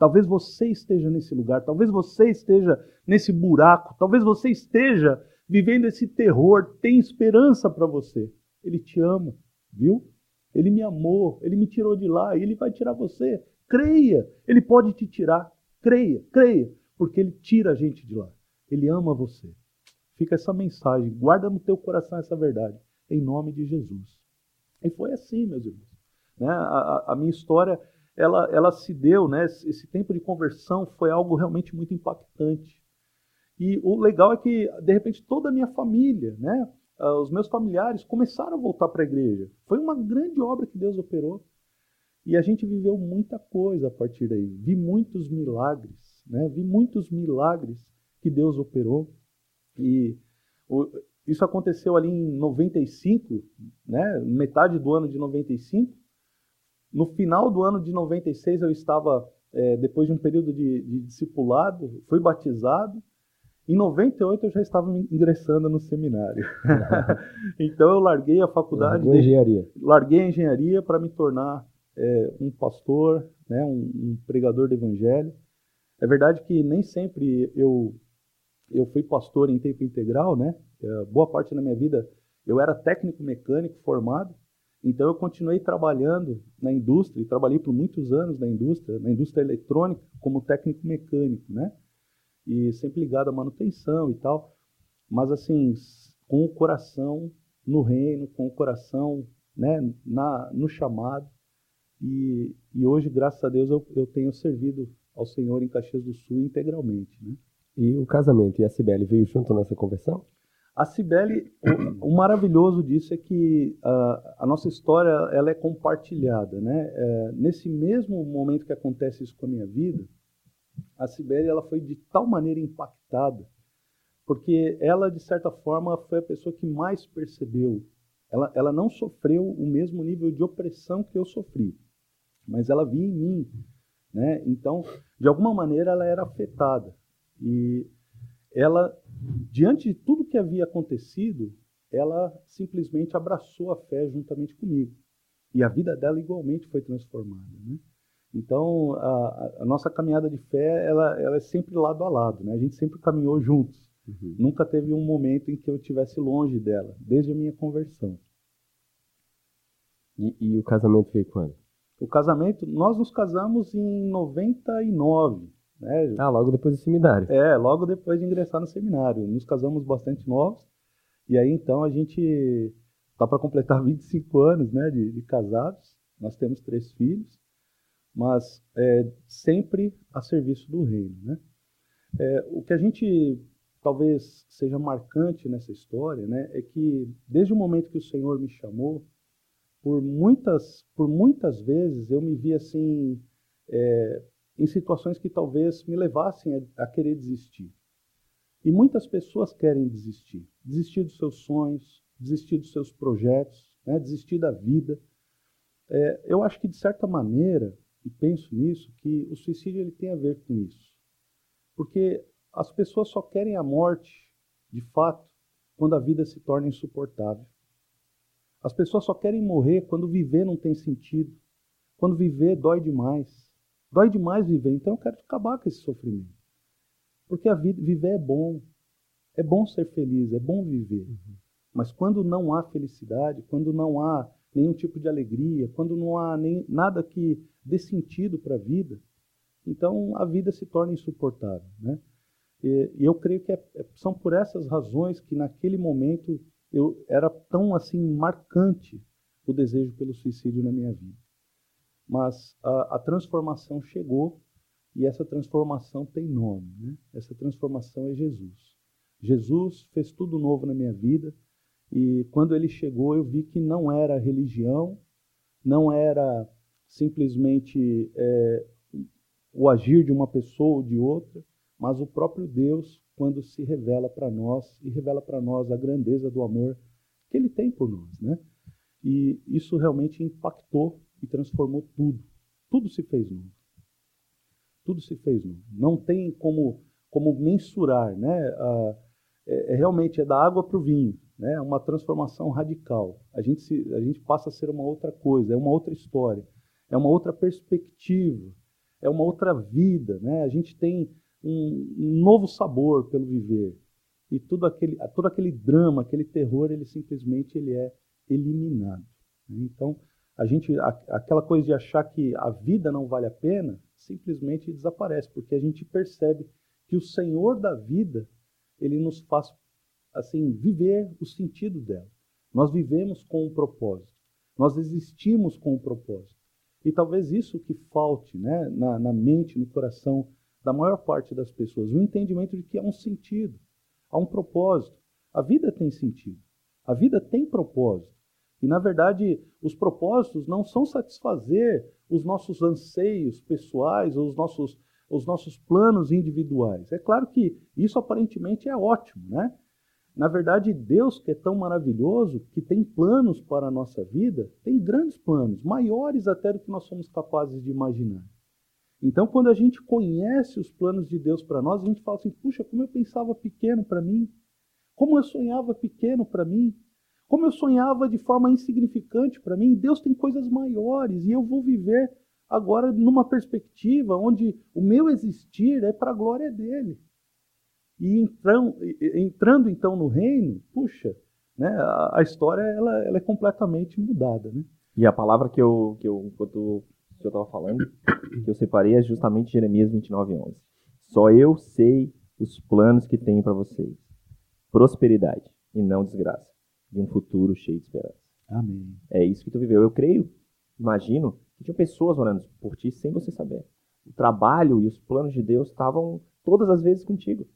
Talvez você esteja nesse lugar, talvez você esteja nesse buraco, talvez você esteja vivendo esse terror. Tem esperança para você. Ele te ama, viu? Ele me amou, ele me tirou de lá e ele vai tirar você. Creia, ele pode te tirar. Creia, creia, porque ele tira a gente de lá. Ele ama você. Fica essa mensagem, guarda no teu coração essa verdade, em nome de Jesus. E foi assim, meus irmãos. Né? A, a, a minha história ela, ela se deu, né? Esse tempo de conversão foi algo realmente muito impactante. E o legal é que, de repente, toda a minha família, né? Ah, os meus familiares começaram a voltar para a igreja. Foi uma grande obra que Deus operou. E a gente viveu muita coisa a partir daí. Vi muitos milagres, né? Vi muitos milagres que Deus operou. E isso aconteceu ali em 95, né? Metade do ano de 95. No final do ano de 96, eu estava, é, depois de um período de, de discipulado, fui batizado. Em 98, eu já estava ingressando no seminário. então, eu larguei a faculdade. Larguei a engenharia. Larguei a engenharia para me tornar é, um pastor, né, um, um pregador do evangelho. É verdade que nem sempre eu, eu fui pastor em tempo integral, né? É, boa parte da minha vida eu era técnico mecânico formado, então eu continuei trabalhando na indústria, e trabalhei por muitos anos na indústria, na indústria eletrônica, como técnico mecânico, né? E sempre ligado à manutenção e tal, mas assim, com o coração no reino, com o coração né, na, no chamado. E, e hoje, graças a Deus, eu, eu tenho servido ao Senhor em Caxias do Sul integralmente. Né? E o casamento e a Cibele veio junto nessa conversão? A Cibele, o, o, maravilhoso disso é que uh, a nossa história ela é compartilhada. Né? É, nesse mesmo momento que acontece isso com a minha vida, a Cibele ela foi de tal maneira impactada, porque ela, de certa forma, foi a pessoa que mais percebeu. Ela, ela não sofreu o mesmo nível de opressão que eu sofri, mas ela via em mim. Né? Então, de alguma maneira, ela era afetada. E ela, diante de tudo que havia acontecido, ela simplesmente abraçou a fé juntamente comigo. E a vida dela igualmente foi transformada. Né? Então, a, a, nossa caminhada de fé, ela, ela, é sempre lado a lado. Né? A gente sempre caminhou juntos. Uhum. Nunca teve um momento em que eu estivesse longe dela, desde a minha conversão. E, e o casamento veio quando? O casamento, nós nos casamos em 99. Né? Ah, logo depois do seminário. É, logo depois de ingressar no seminário. Nos casamos bastante novos. E aí, então, a gente está para completar 25 anos né, de, de, casados. Nós temos três filhos, mas é, sempre a serviço do reino. Né? É, o que a gente talvez seja marcante nessa história né, é que, desde o momento que o Senhor me chamou, por muitas, por muitas vezes eu me vi assim, é, em situações que talvez me levassem a, a, querer desistir. E muitas pessoas querem desistir. Desistir dos seus sonhos, desistir dos seus projetos, né, desistir da vida. É, eu acho que, de certa maneira, e penso nisso, que o suicídio ele tem a ver com isso. Porque as pessoas só querem a morte, de fato, quando a vida se torna insuportável. As pessoas só querem morrer quando viver não tem sentido. Quando viver dói demais. Dói demais viver, então eu quero acabar com esse sofrimento. Porque a vida, viver é bom. É bom ser feliz, é bom viver. Uhum. Mas quando não há felicidade, quando não há nenhum tipo de alegria, quando não há nem, nada que dê sentido para a vida, então a vida se torna insuportável. Né? E, e eu creio que é, é, são por essas razões que naquele momento eu era tão assim marcante o desejo pelo suicídio na minha vida. Mas a, a transformação chegou e essa transformação tem nome. Né? Essa transformação é Jesus. Jesus fez tudo novo na minha vida e quando ele chegou eu vi que não era religião, não era simplesmente é, o agir de uma pessoa ou de outra, mas o próprio Deus, quando se revela para nós e revela para nós a grandeza do amor que Ele tem por nós, né? E isso realmente impactou e transformou tudo. Tudo se fez novo. Tudo se fez novo. Não tem como como mensurar, né? Ah, é, é, realmente é da água para o vinho, né? Uma transformação radical. A gente se, a gente passa a ser uma outra coisa, é uma outra história, é uma outra perspectiva, é uma outra vida, né? A gente tem um, novo sabor pelo viver. E tudo aquele, todo aquele drama, aquele terror, ele simplesmente ele é eliminado. Né? Então, a gente, aquela coisa de achar que a vida não vale a pena, simplesmente desaparece, porque a gente percebe que o Senhor da vida, ele nos faz assim viver o sentido dela. Nós vivemos com um propósito. Nós existimos com um propósito. E talvez isso que falte né, na, na mente, no coração da maior parte das pessoas, o entendimento de que há um sentido, há um propósito. A vida tem sentido, a vida tem propósito. E, na verdade, os propósitos não são satisfazer os nossos anseios pessoais ou os nossos, os nossos planos individuais. É claro que isso aparentemente é ótimo, né? Na verdade, Deus, que é tão maravilhoso, que tem planos para a nossa vida, tem grandes planos, maiores até do que nós somos capazes de imaginar. Então, quando a gente conhece os planos de Deus para nós, a gente fala assim: puxa, como eu pensava pequeno para mim, como eu sonhava pequeno para mim, como eu sonhava de forma insignificante para mim. Deus tem coisas maiores e eu vou viver agora numa perspectiva onde o meu existir é para a glória dele. E entrando, entrando então no reino, puxa, né, a, a história ela, ela, é completamente mudada. Né? E a palavra que eu, que eu enquanto eu estava falando, que eu separei é justamente Jeremias 29, 11. Só eu sei os planos que tenho para vocês. Prosperidade e não desgraça. E um futuro cheio de esperança. Amém. É isso que tu viveu. Eu creio, imagino, que tinha pessoas orando por ti sem você saber. O trabalho e os planos de Deus estavam todas as vezes contigo.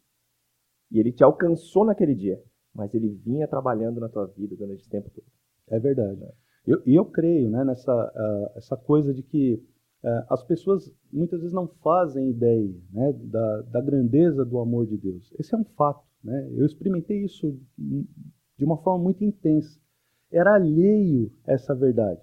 E ele te alcançou naquele dia, mas ele vinha trabalhando na tua vida durante esse tempo todo. É verdade. E eu, eu, creio né, nessa uh, essa coisa de que uh, as pessoas muitas vezes não fazem ideia né, da, da grandeza do amor de Deus. Esse é um fato. Né? Eu experimentei isso de uma forma muito intensa. Era alheio a essa verdade.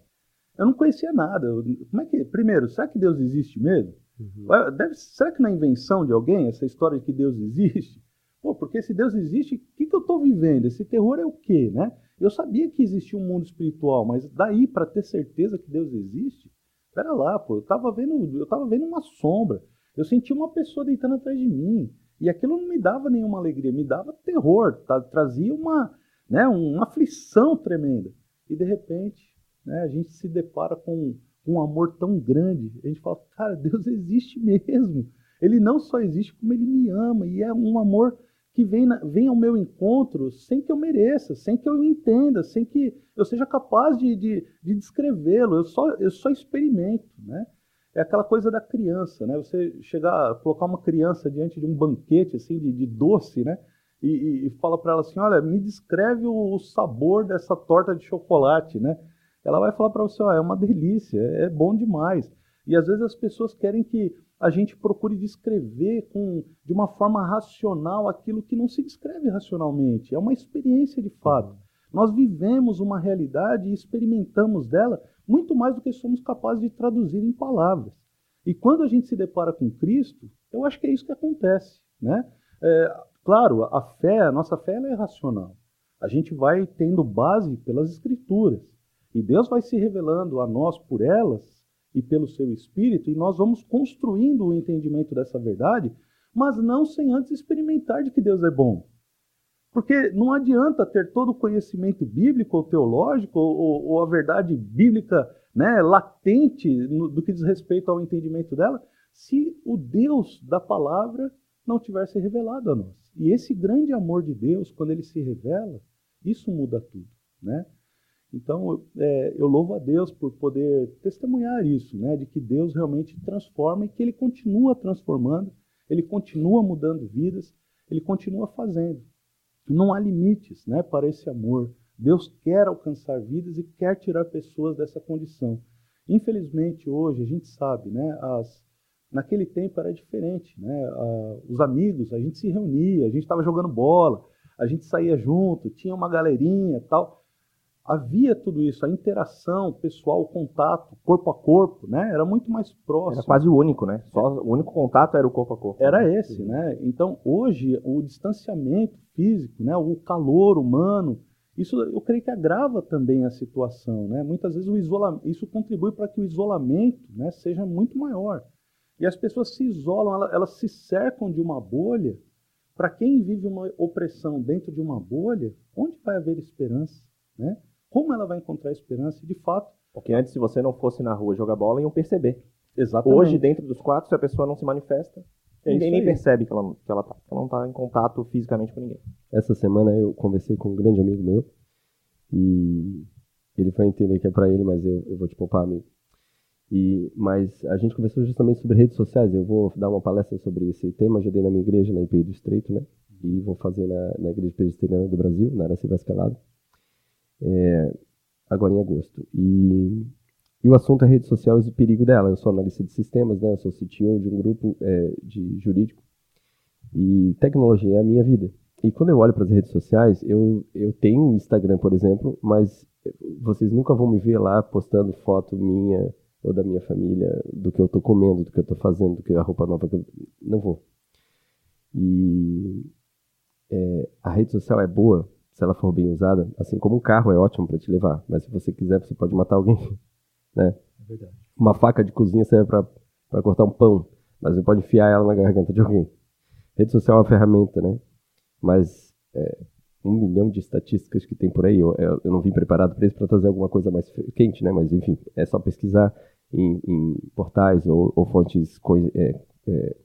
Eu não conhecia nada. Como é que, primeiro, será que Deus existe mesmo? Uhum. Deve, será que é invenção de alguém essa história de que Deus existe? Pô, porque se Deus existe, o que, que eu estou vivendo? Esse terror é o quê, né? Eu sabia que existia um mundo espiritual, mas daí para ter certeza que Deus existe, pera lá, pô, eu estava vendo, eu tava vendo uma sombra. Eu senti uma pessoa deitando atrás de mim. E aquilo não me dava nenhuma alegria, me dava terror, tá? trazia uma, né, uma aflição tremenda. E de repente, né, a gente se depara com um amor tão grande. A gente fala, cara, Deus existe mesmo. Ele não só existe, como ele me ama. E é um amor que vem, na, vem ao meu encontro sem que eu mereça, sem que eu entenda, sem que eu seja capaz de, de, de descrevê-lo. Eu só, eu só experimento, né? É aquela coisa da criança, né? Você chegar, colocar uma criança diante de um banquete assim de, de doce, né? E, e, fala para ela assim, olha, me descreve o, o, sabor dessa torta de chocolate, né? Ela vai falar para você, ó, é uma delícia, é bom demais. E às vezes as pessoas querem que a gente procure descrever com, de uma forma racional aquilo que não se descreve racionalmente. É uma experiência de fato. Nós vivemos uma realidade e experimentamos dela muito mais do que somos capazes de traduzir em palavras. E quando a gente se depara com Cristo, eu acho que é isso que acontece. Né? É, claro, a fé, a nossa fé é racional. A gente vai tendo base pelas Escrituras. E Deus vai se revelando a nós por elas e pelo seu Espírito, e nós vamos construindo o entendimento dessa verdade, mas não sem antes experimentar de que Deus é bom. Porque não adianta ter todo o conhecimento bíblico ou teológico ou, ou a verdade bíblica né, latente no, do que diz respeito ao entendimento dela, se o Deus da palavra não tivesse revelado a nós. E esse grande amor de Deus, quando ele se revela, isso muda tudo. Né? Então, é, eu louvo a Deus por poder testemunhar isso, né, de que Deus realmente transforma e que Ele continua transformando, Ele continua mudando vidas, Ele continua fazendo. Não há limites né, para esse amor. Deus quer alcançar vidas e quer tirar pessoas dessa condição. Infelizmente, hoje, a gente sabe, né, as, naquele tempo era diferente. Né, a, os amigos, a gente se reunia, a gente estava jogando bola, a gente saía junto, tinha uma galerinha tal. Havia tudo isso, a interação pessoal, o contato, corpo a corpo, né? Era muito mais próximo. Era quase o único, né? Só o único contato era o corpo a corpo. Era esse, né? Então, hoje, o distanciamento físico, né? o calor humano, isso eu creio que agrava também a situação. Né? Muitas vezes o isolamento, isso contribui para que o isolamento né, seja muito maior. E as pessoas se isolam, elas, elas se cercam de uma bolha. Para quem vive uma opressão dentro de uma bolha, onde vai haver esperança? Né? Como ela vai encontrar esperança? De fato. Porque antes, se você não fosse na rua jogar bola, iam perceber. Exatamente. Hoje, dentro dos quatro, se a pessoa não se manifesta, é ninguém nem percebe que ela, que ela tá. Ela não está em contato fisicamente com ninguém. Essa semana eu conversei com um grande amigo meu e ele foi entender que é para ele, mas eu, eu vou te poupar, amigo. E, mas a gente conversou justamente sobre redes sociais. Eu vou dar uma palestra sobre esse tema. Já dei na minha igreja, na IPI do Estreito, né? E vou fazer na, na Igreja Presbiteriana do Brasil, na área Silva Escalado, é, agora em agosto. E e o assunto é redes sociais e o perigo dela. Eu sou analista de sistemas, né? Eu sou CTO de um grupo é, de jurídico. E tecnologia é a minha vida. E quando eu olho para as redes sociais, eu, eu tenho Instagram, por exemplo, mas vocês nunca vão me ver lá postando foto minha ou da minha família, do que eu estou comendo, do que eu estou fazendo, do que a roupa nova que eu... Não vou. E é, a rede social é boa se ela for bem usada, assim como um carro é ótimo para te levar, mas se você quiser, você pode matar alguém. Né? É Uma faca de cozinha serve para cortar um pão, mas você pode enfiar ela na garganta de alguém. Rede social é uma ferramenta, né? Mas é, um milhão de estatísticas que tem por aí, eu, eu não vim preparado para isso para trazer alguma coisa mais quente, né? Mas enfim, é só pesquisar em, em portais ou, ou fontes é, é,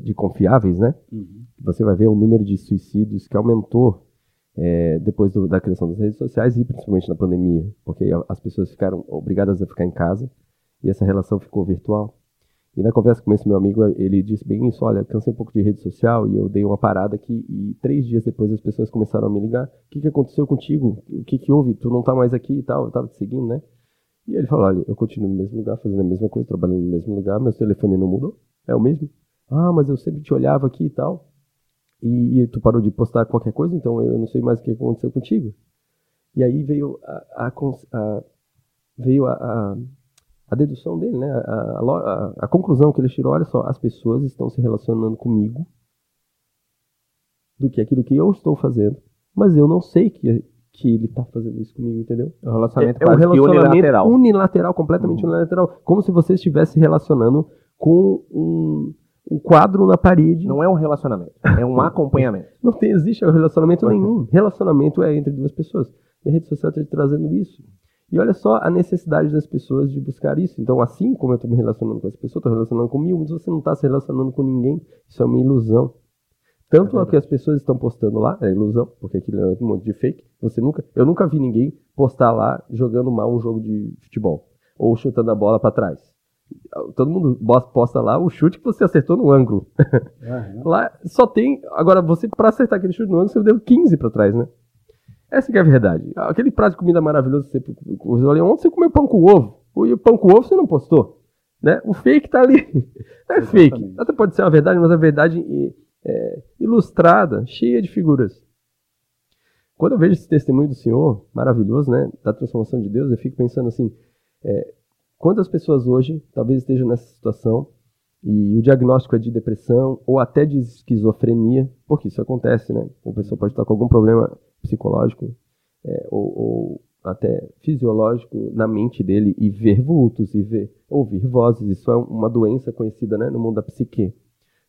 de confiáveis, né? Uhum. Você vai ver o número de suicídios que aumentou é, depois do, da criação das redes sociais e principalmente na pandemia, porque as pessoas ficaram obrigadas a ficar em casa e essa relação ficou virtual. E na conversa com esse meu amigo, ele disse bem isso, olha, cansei um pouco de rede social e eu dei uma parada aqui e três dias depois as pessoas começaram a me ligar, o que, que aconteceu contigo? O que, que houve? Tu não tá mais aqui e tal, eu tava te seguindo, né? E ele falou, olha, eu continuo no mesmo lugar, fazendo a mesma coisa, trabalhando no mesmo lugar, meu telefone não mudou, é o mesmo. Ah, mas eu sempre te olhava aqui e tal, e, e tu parou de postar qualquer coisa, então eu não sei mais o que aconteceu contigo. E aí veio a, a, a veio a, a dedução dele, né? A, a, a, conclusão que ele tirou, olha só, as pessoas estão se relacionando comigo do que aquilo que eu estou fazendo, mas eu não sei que, que ele está fazendo isso comigo, entendeu? É um relacionamento, é, é um relacionamento unilateral. unilateral, completamente uhum. unilateral, como se você estivesse relacionando com um, um quadro na parede. Não é um relacionamento, é um acompanhamento. Não tem, existe relacionamento nenhum. Relacionamento é entre duas pessoas. E a rede social está te trazendo isso. E olha só a necessidade das pessoas de buscar isso. Então, assim como eu estou me relacionando com as pessoas, estou relacionando comigo, mas você não está se relacionando com ninguém. Isso é uma ilusão. Tanto é o que as pessoas estão postando lá, é ilusão, porque aquilo é um monte de fake. Você nunca, eu nunca vi ninguém postar lá jogando mal um jogo de futebol ou chutando a bola para trás. Todo mundo posta lá o chute que você acertou no ângulo. Uhum. lá só tem. Agora, você, para acertar aquele chute no ângulo, você deu 15 para trás, né? Essa que é a verdade. Aquele prato de comida maravilhoso que você usou ali ontem, você comeu pão com ovo. O pão com ovo você não postou. Né? O fake tá ali. Não é Exatamente. fake. Até pode ser uma verdade, mas a verdade é, ilustrada, cheia de figuras. Quando eu vejo esse testemunho do Senhor, maravilhoso, né? Da transformação de Deus, eu fico pensando assim: é, quantas pessoas hoje talvez estejam nessa situação e o diagnóstico é de depressão ou até de esquizofrenia, porque isso acontece, né? A pessoa pode estar com algum problema psicológico é, ou, ou, até fisiológico na mente dele e ver vultos e ver, ouvir vozes. Isso é uma doença conhecida né, no mundo da psique.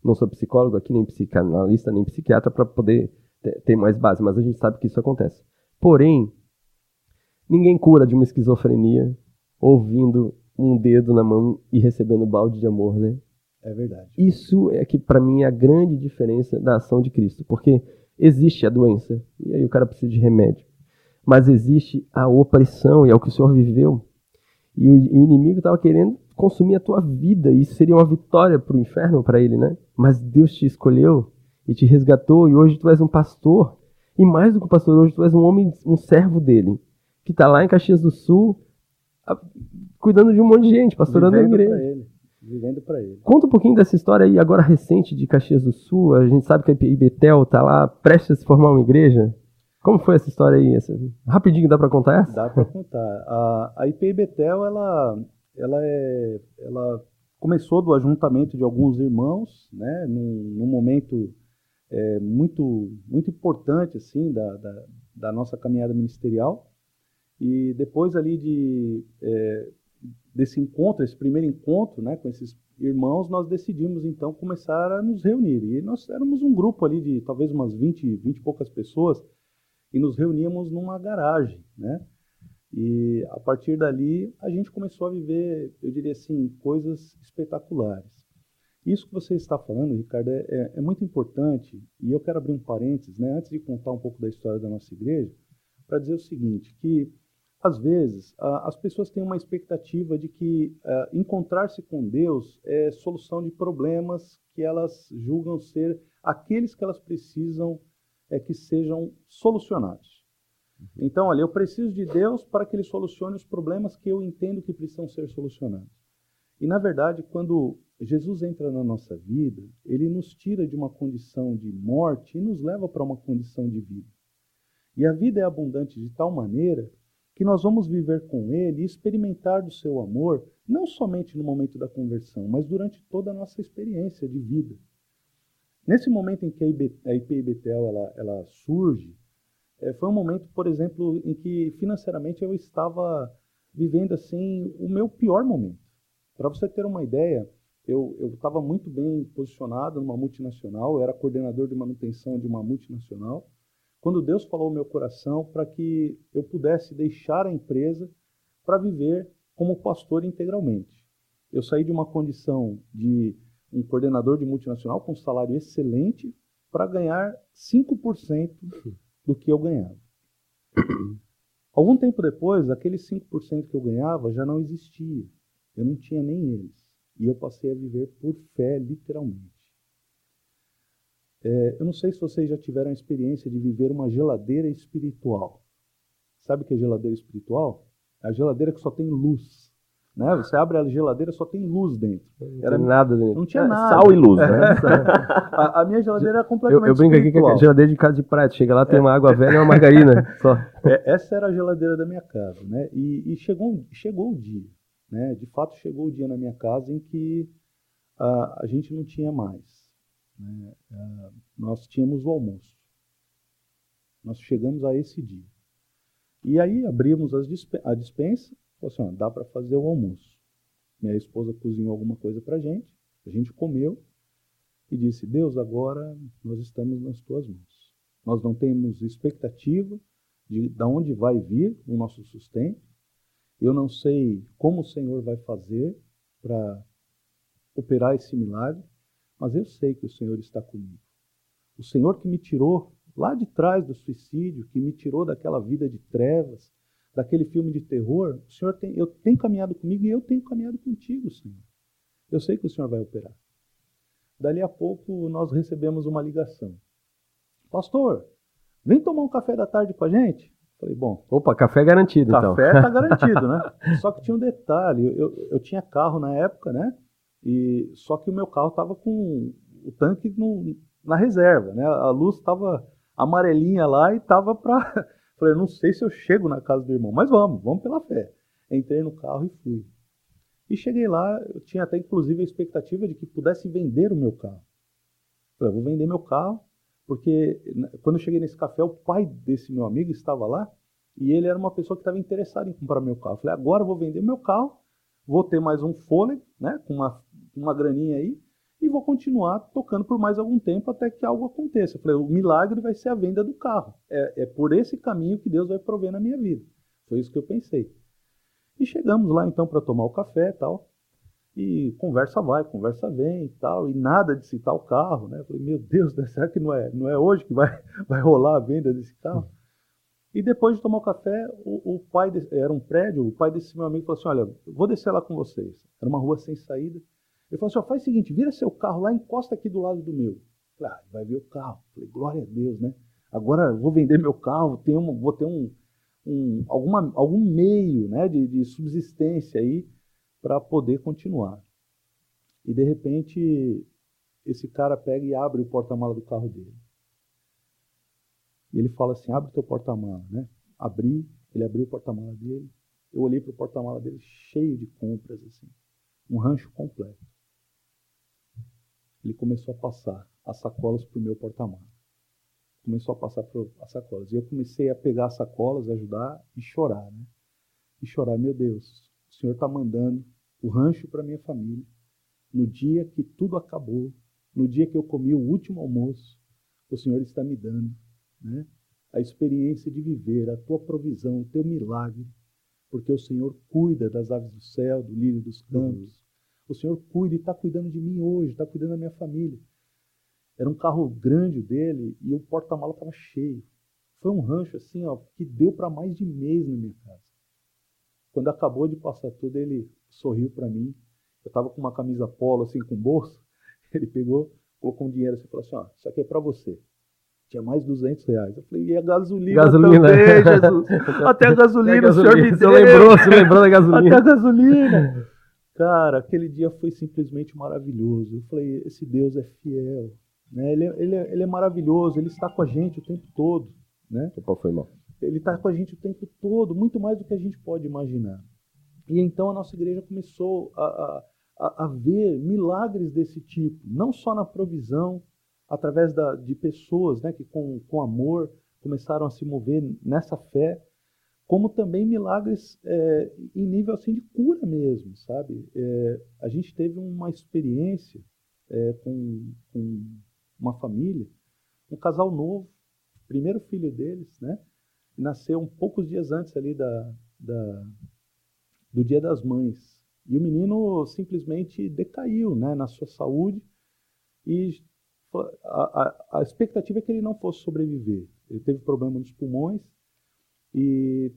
Não sou psicólogo aqui, nem psicanalista, nem psiquiatra para poder ter mais base, mas a gente sabe que isso acontece. Porém, ninguém cura de uma esquizofrenia ouvindo um dedo na mão e recebendo balde de amor, né? É verdade. Isso é que para mim é a grande diferença da ação de Cristo, porque Existe a doença, e aí o cara precisa de remédio. Mas existe a opressão, e é o que o Senhor viveu. E o inimigo estava querendo consumir a tua vida, e isso seria uma vitória para o inferno para ele, né? Mas Deus te escolheu e te resgatou, e hoje tu és um pastor. E mais do que um pastor, hoje tu és um homem, um servo dele, que está lá em Caxias do Sul, cuidando de um monte de gente, pastorando a igreja vivendo para ele. Conta um pouquinho dessa história aí, agora recente, de Caxias do Sul. A gente sabe que a IPI Betel está lá prestes a se formar uma igreja. Como foi essa história aí? Essa... Rapidinho, dá para contar essa? Dá para contar. A, a IPI Betel, ela, ela, é, ela começou do ajuntamento de alguns irmãos, né, num, num momento é, muito, muito importante assim da, da, da, nossa caminhada ministerial. E depois ali de é, desse encontro, esse primeiro encontro né, com esses irmãos, nós decidimos então começar a nos reunir. E nós éramos um grupo ali de talvez umas 20, 20 e poucas pessoas e nos reuníamos numa garagem, né? E a partir dali a gente começou a viver, eu diria assim, coisas espetaculares. Isso que você está falando, Ricardo, é, é, é muito importante e eu quero abrir um parênteses, né, antes de contar um pouco da história da nossa igreja, para dizer o seguinte, que às vezes, as pessoas têm uma expectativa de que encontrar-se com Deus é solução de problemas que elas julgam ser aqueles que elas precisam é, que sejam solucionados. Então, olha, eu preciso de Deus para que Ele solucione os problemas que eu entendo que precisam ser solucionados. E, na verdade, quando Jesus entra na nossa vida, Ele nos tira de uma condição de morte e nos leva para uma condição de vida. E a vida é abundante de tal maneira que nós vamos viver com Ele e experimentar do seu amor, não somente no momento da conversão, mas durante toda a nossa experiência de vida. Nesse momento em que a IPI Betel ela, ela surge, é, foi um momento, por exemplo, em que financeiramente eu estava vivendo assim o meu pior momento. Para você ter uma ideia, eu estava muito bem posicionado numa multinacional, eu era coordenador de manutenção de uma multinacional, quando Deus falou ao meu coração para que eu pudesse deixar a empresa para viver como pastor integralmente. Eu saí de uma condição de um coordenador de multinacional com um salário excelente para ganhar 5% do que eu ganhava. Algum tempo depois, aqueles 5% que eu ganhava já não existia. Eu não tinha nem eles. E eu passei a viver por fé, literalmente. É, eu não sei se vocês já tiveram a experiência de viver uma geladeira espiritual. Sabe o que é geladeira espiritual? É a geladeira que só tem luz. Né? Você abre a geladeira, só tem luz dentro. Não Era, nada dentro. Não tinha É, nada. Sal e luz, né? a, a minha geladeira era Eu, completamente eu brinco aqui que é geladeira de casa de prato. Chega lá, tem uma água velha e uma margarina. Só. É, essa era a geladeira da minha casa, né? E, e chegou, chegou o dia, né? De fato, chegou o dia na minha casa em que ah, a gente não tinha mais. né? Ah, nós tínhamos o almoço. Nós chegamos a esse dia. E aí abrimos as dispe- a dispensa, falou assim, ó, dá para fazer o almoço. Minha esposa cozinhou alguma coisa para gente, a gente comeu e disse, Deus, agora nós estamos nas tuas mãos. Nós não temos expectativa de, de onde vai vir o nosso sustento. Eu não sei como o Senhor vai fazer para operar esse milagre, mas eu sei que o Senhor está comigo. O Senhor que me tirou lá de trás do suicídio, que me tirou daquela vida de trevas, daquele filme de terror, o Senhor tem, eu tenho caminhado comigo e eu tenho caminhado contigo, Senhor. Eu sei que o Senhor vai operar. Dali a pouco nós recebemos uma ligação. Pastor, vem tomar um café da tarde com a gente? Falei, bom, Opa, café garantido, então. café tá garantido, né? Só que tinha um detalhe, eu, eu, eu tinha carro na época, né? E só que o meu carro tava com o tanque no- na reserva, né? A luz estava amarelinha lá e tava para Falei, eu não sei se eu chego na casa do irmão, mas vamos, vamos pela fé. Entrei no carro e fui. E cheguei lá, eu tinha até inclusive a expectativa de que pudesse vender o meu carro. Falei, vou vender meu carro, porque né, quando eu cheguei nesse café, o pai desse meu amigo estava lá e ele era uma pessoa que estava interessada em comprar meu carro. Falei, agora eu vou vender meu carro, vou ter mais um fôlego, né, com uma, uma graninha aí, e vou continuar tocando por mais algum tempo até que algo aconteça. Falei, o milagre vai ser a venda do carro. É, é por esse caminho que Deus vai prover na minha vida. Foi isso que eu pensei. E chegamos lá então para tomar o café e tal. E conversa vai, conversa vem e tal, e nada de citar o carro, né? Eu falei, meu Deus, será que não é, não é hoje que vai, vai rolar a venda desse carro? E depois de tomar o café, o, o pai, de- era um prédio, o pai desse meu amigo falou assim, olha, eu vou descer lá com vocês. Era uma rua sem saída. Ele falou assim, ó, faz o seguinte, vira seu carro lá, encosta aqui do lado do meu. Eu Falei, ah, vai ver o carro. Falei, glória a Deus, né? Agora vou vender meu carro, tenho vou ter um, um, alguma, algum meio né, de, de subsistência aí para poder continuar. E de repente, esse cara pega e abre o porta-mala do carro dele. E ele fala assim: abre teu porta-mala, né? Abri, ele abriu o porta-mala dele. Eu olhei para o porta-mala dele cheio de compras, assim, um rancho completo. Ele começou a passar as sacolas para o meu porta-mala. Começou a passar pro, as sacolas. E eu comecei a pegar as sacolas, ajudar e chorar, né? E chorar, meu Deus, o Senhor está mandando o rancho para minha família. No dia que tudo acabou, no dia que eu comi o último almoço, o Senhor está me dando né? a experiência de viver a tua provisão, o teu milagre, porque o Senhor cuida das aves do céu, do lírio dos campos. O Senhor cuida e está cuidando de mim hoje, está cuidando da minha família. Era um carro grande dele e o porta-mala estava cheio. Foi um rancho assim, ó, que deu para mais de mês na minha casa. Quando acabou de passar tudo, ele sorriu para mim. Eu estava com uma camisa polo assim com bolso. Ele pegou, colocou um dinheiro assim e falou assim: ó, isso aqui é para você. Tinha mais 200 reais. Eu falei, e a gasolina, Gasolina. também, Jesus? Até a gasolina, Até a o senhor me gasolina. Você deu. lembrou, você lembrou da Até gasolina. a gasolina. Cara, aquele dia foi simplesmente maravilhoso. Eu falei, esse Deus é fiel. Né? Ele, é, ele, é, ele é maravilhoso, ele está com a gente o tempo todo. Né? Opa, foi mal. Ele está com a gente o tempo todo, muito mais do que a gente pode imaginar. E então a nossa igreja começou a, a, a, a ver milagres desse tipo, não só na provisão, através da, de pessoas né, que com, com amor começaram a se mover nessa fé, como também milagres é, em nível assim de cura mesmo, sabe? É, a gente teve uma experiência é, com, com uma família, um casal novo, primeiro filho deles, né? Nasceu um poucos dias antes ali da, da, do Dia das Mães. E o menino simplesmente decaiu né, na sua saúde e a, a, a expectativa é que ele não fosse sobreviver. ele teve problema nos pulmões e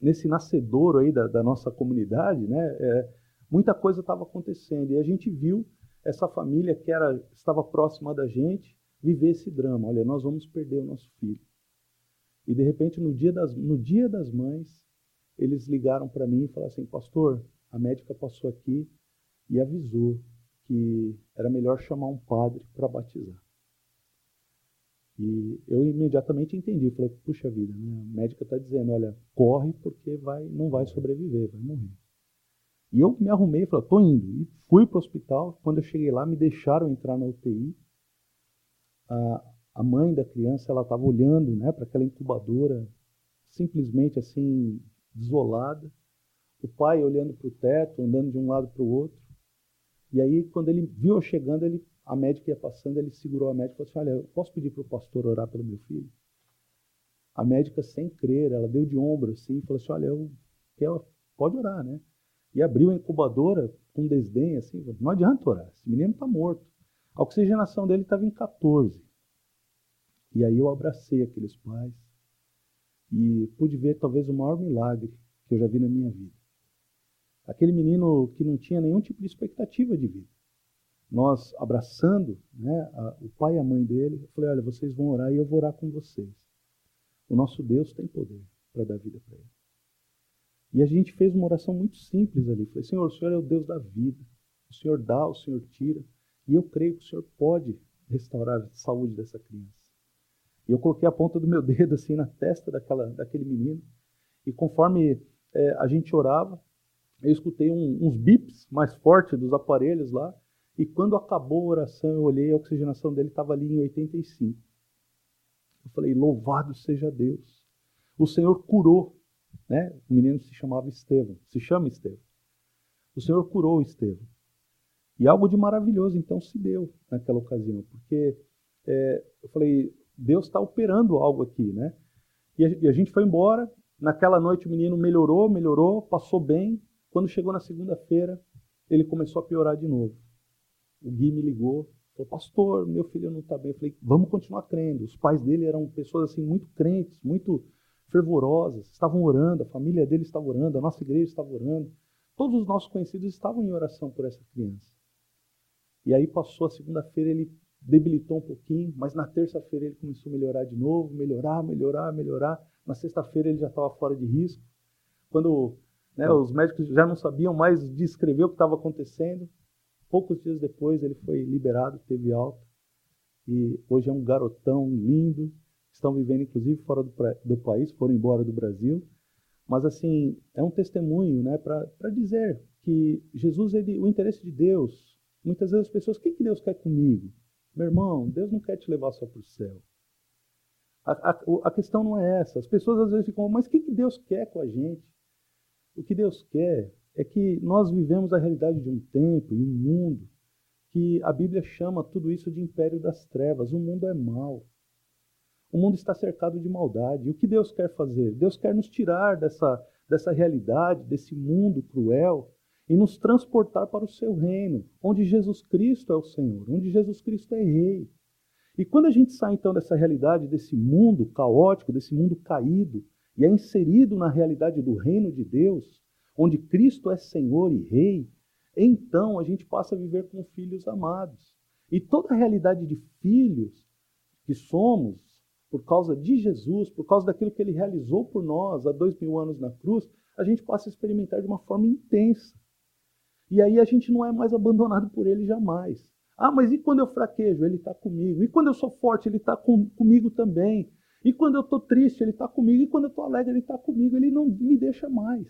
nesse nascedouro aí da, da nossa comunidade, né, é, muita coisa estava acontecendo e a gente viu essa família que era estava próxima da gente viver esse drama. Olha, nós vamos perder o nosso filho. E de repente no dia das no dia das mães eles ligaram para mim e falaram assim, pastor, a médica passou aqui e avisou que era melhor chamar um padre para batizar. E eu imediatamente entendi, falei, puxa vida, né? a médica está dizendo, olha, corre porque vai, não vai sobreviver, vai morrer. E eu me arrumei e falei, estou indo. E fui para o hospital. Quando eu cheguei lá, me deixaram entrar na UTI. A, a mãe da criança, ela estava olhando né, para aquela incubadora, simplesmente assim, desolada. O pai olhando para o teto, andando de um lado para o outro. E aí, quando ele viu eu chegando, ele, a médica ia passando, ele segurou a médica e falou assim: Olha, eu posso pedir para o pastor orar pelo meu filho? A médica, sem crer, ela deu de ombro assim e falou assim: Olha, eu quero, pode orar, né? E abriu a incubadora com desdém, assim: Não adianta orar, esse menino está morto. A oxigenação dele estava em 14. E aí eu abracei aqueles pais e pude ver talvez o maior milagre que eu já vi na minha vida. Aquele menino que não tinha nenhum tipo de expectativa de vida. Nós abraçando né, a, o pai e a mãe dele, eu falei: olha, vocês vão orar e eu vou orar com vocês. O nosso Deus tem poder para dar vida para ele. E a gente fez uma oração muito simples ali. Falei: Senhor, o Senhor é o Deus da vida. O Senhor dá, o Senhor tira. E eu creio que o Senhor pode restaurar a saúde dessa criança. E eu coloquei a ponta do meu dedo assim na testa daquela, daquele menino. E conforme é, a gente orava, eu escutei um, uns bips mais fortes dos aparelhos lá, e quando acabou a oração, eu olhei, a oxigenação dele estava ali em 85. Eu falei, louvado seja Deus. O Senhor curou, né? O menino se chamava Estevão, se chama Estevão. O Senhor curou Estevão. E algo de maravilhoso, então, se deu naquela ocasião, porque é, eu falei, Deus está operando algo aqui, né? E a, e a gente foi embora, naquela noite o menino melhorou, melhorou, passou bem, quando chegou na segunda-feira, ele começou a piorar de novo. O Gui me ligou, falou, pastor, meu filho não está bem. Eu falei, vamos continuar crendo. Os pais dele eram pessoas assim muito crentes, muito fervorosas, estavam orando, a família dele estava orando, a nossa igreja estava orando. Todos os nossos conhecidos estavam em oração por essa criança. E aí passou a segunda-feira, ele debilitou um pouquinho, mas na terça-feira ele começou a melhorar de novo, melhorar, melhorar, melhorar. Na sexta-feira ele já estava fora de risco. Quando né? Os médicos já não sabiam mais descrever o que estava acontecendo. Poucos dias depois ele foi liberado, teve alta. E hoje é um garotão lindo. Estão vivendo inclusive fora do, do país, foram embora do Brasil. Mas assim, é um testemunho né, para dizer que Jesus, ele, o interesse de Deus, muitas vezes as pessoas, o que, que Deus quer comigo? Meu irmão, Deus não quer te levar só para o céu. A, a, a, questão não é essa. As pessoas às vezes ficam, mas o que, que Deus quer com a gente? O que Deus quer é que nós vivemos a realidade de um tempo e um mundo que a Bíblia chama tudo isso de império das trevas. O mundo é mau. O mundo está cercado de maldade. E o que Deus quer fazer? Deus quer nos tirar dessa, dessa realidade, desse mundo cruel, e nos transportar para o seu reino, onde Jesus Cristo é o Senhor, onde Jesus Cristo é Rei. E quando a gente sai então dessa realidade, desse mundo caótico, desse mundo caído, e é inserido na realidade do reino de Deus, onde Cristo é Senhor e Rei, então a gente passa a viver como filhos amados. E toda a realidade de filhos que somos, por causa de Jesus, por causa daquilo que ele realizou por nós há dois mil anos na cruz, a gente passa a experimentar de uma forma intensa. E aí a gente não é mais abandonado por ele jamais. Ah, mas e quando eu fraquejo? Ele está comigo. E quando eu sou forte? Ele está com, comigo também. E quando eu estou triste, Ele está comigo. E quando eu estou alegre, Ele está comigo. Ele não me deixa mais.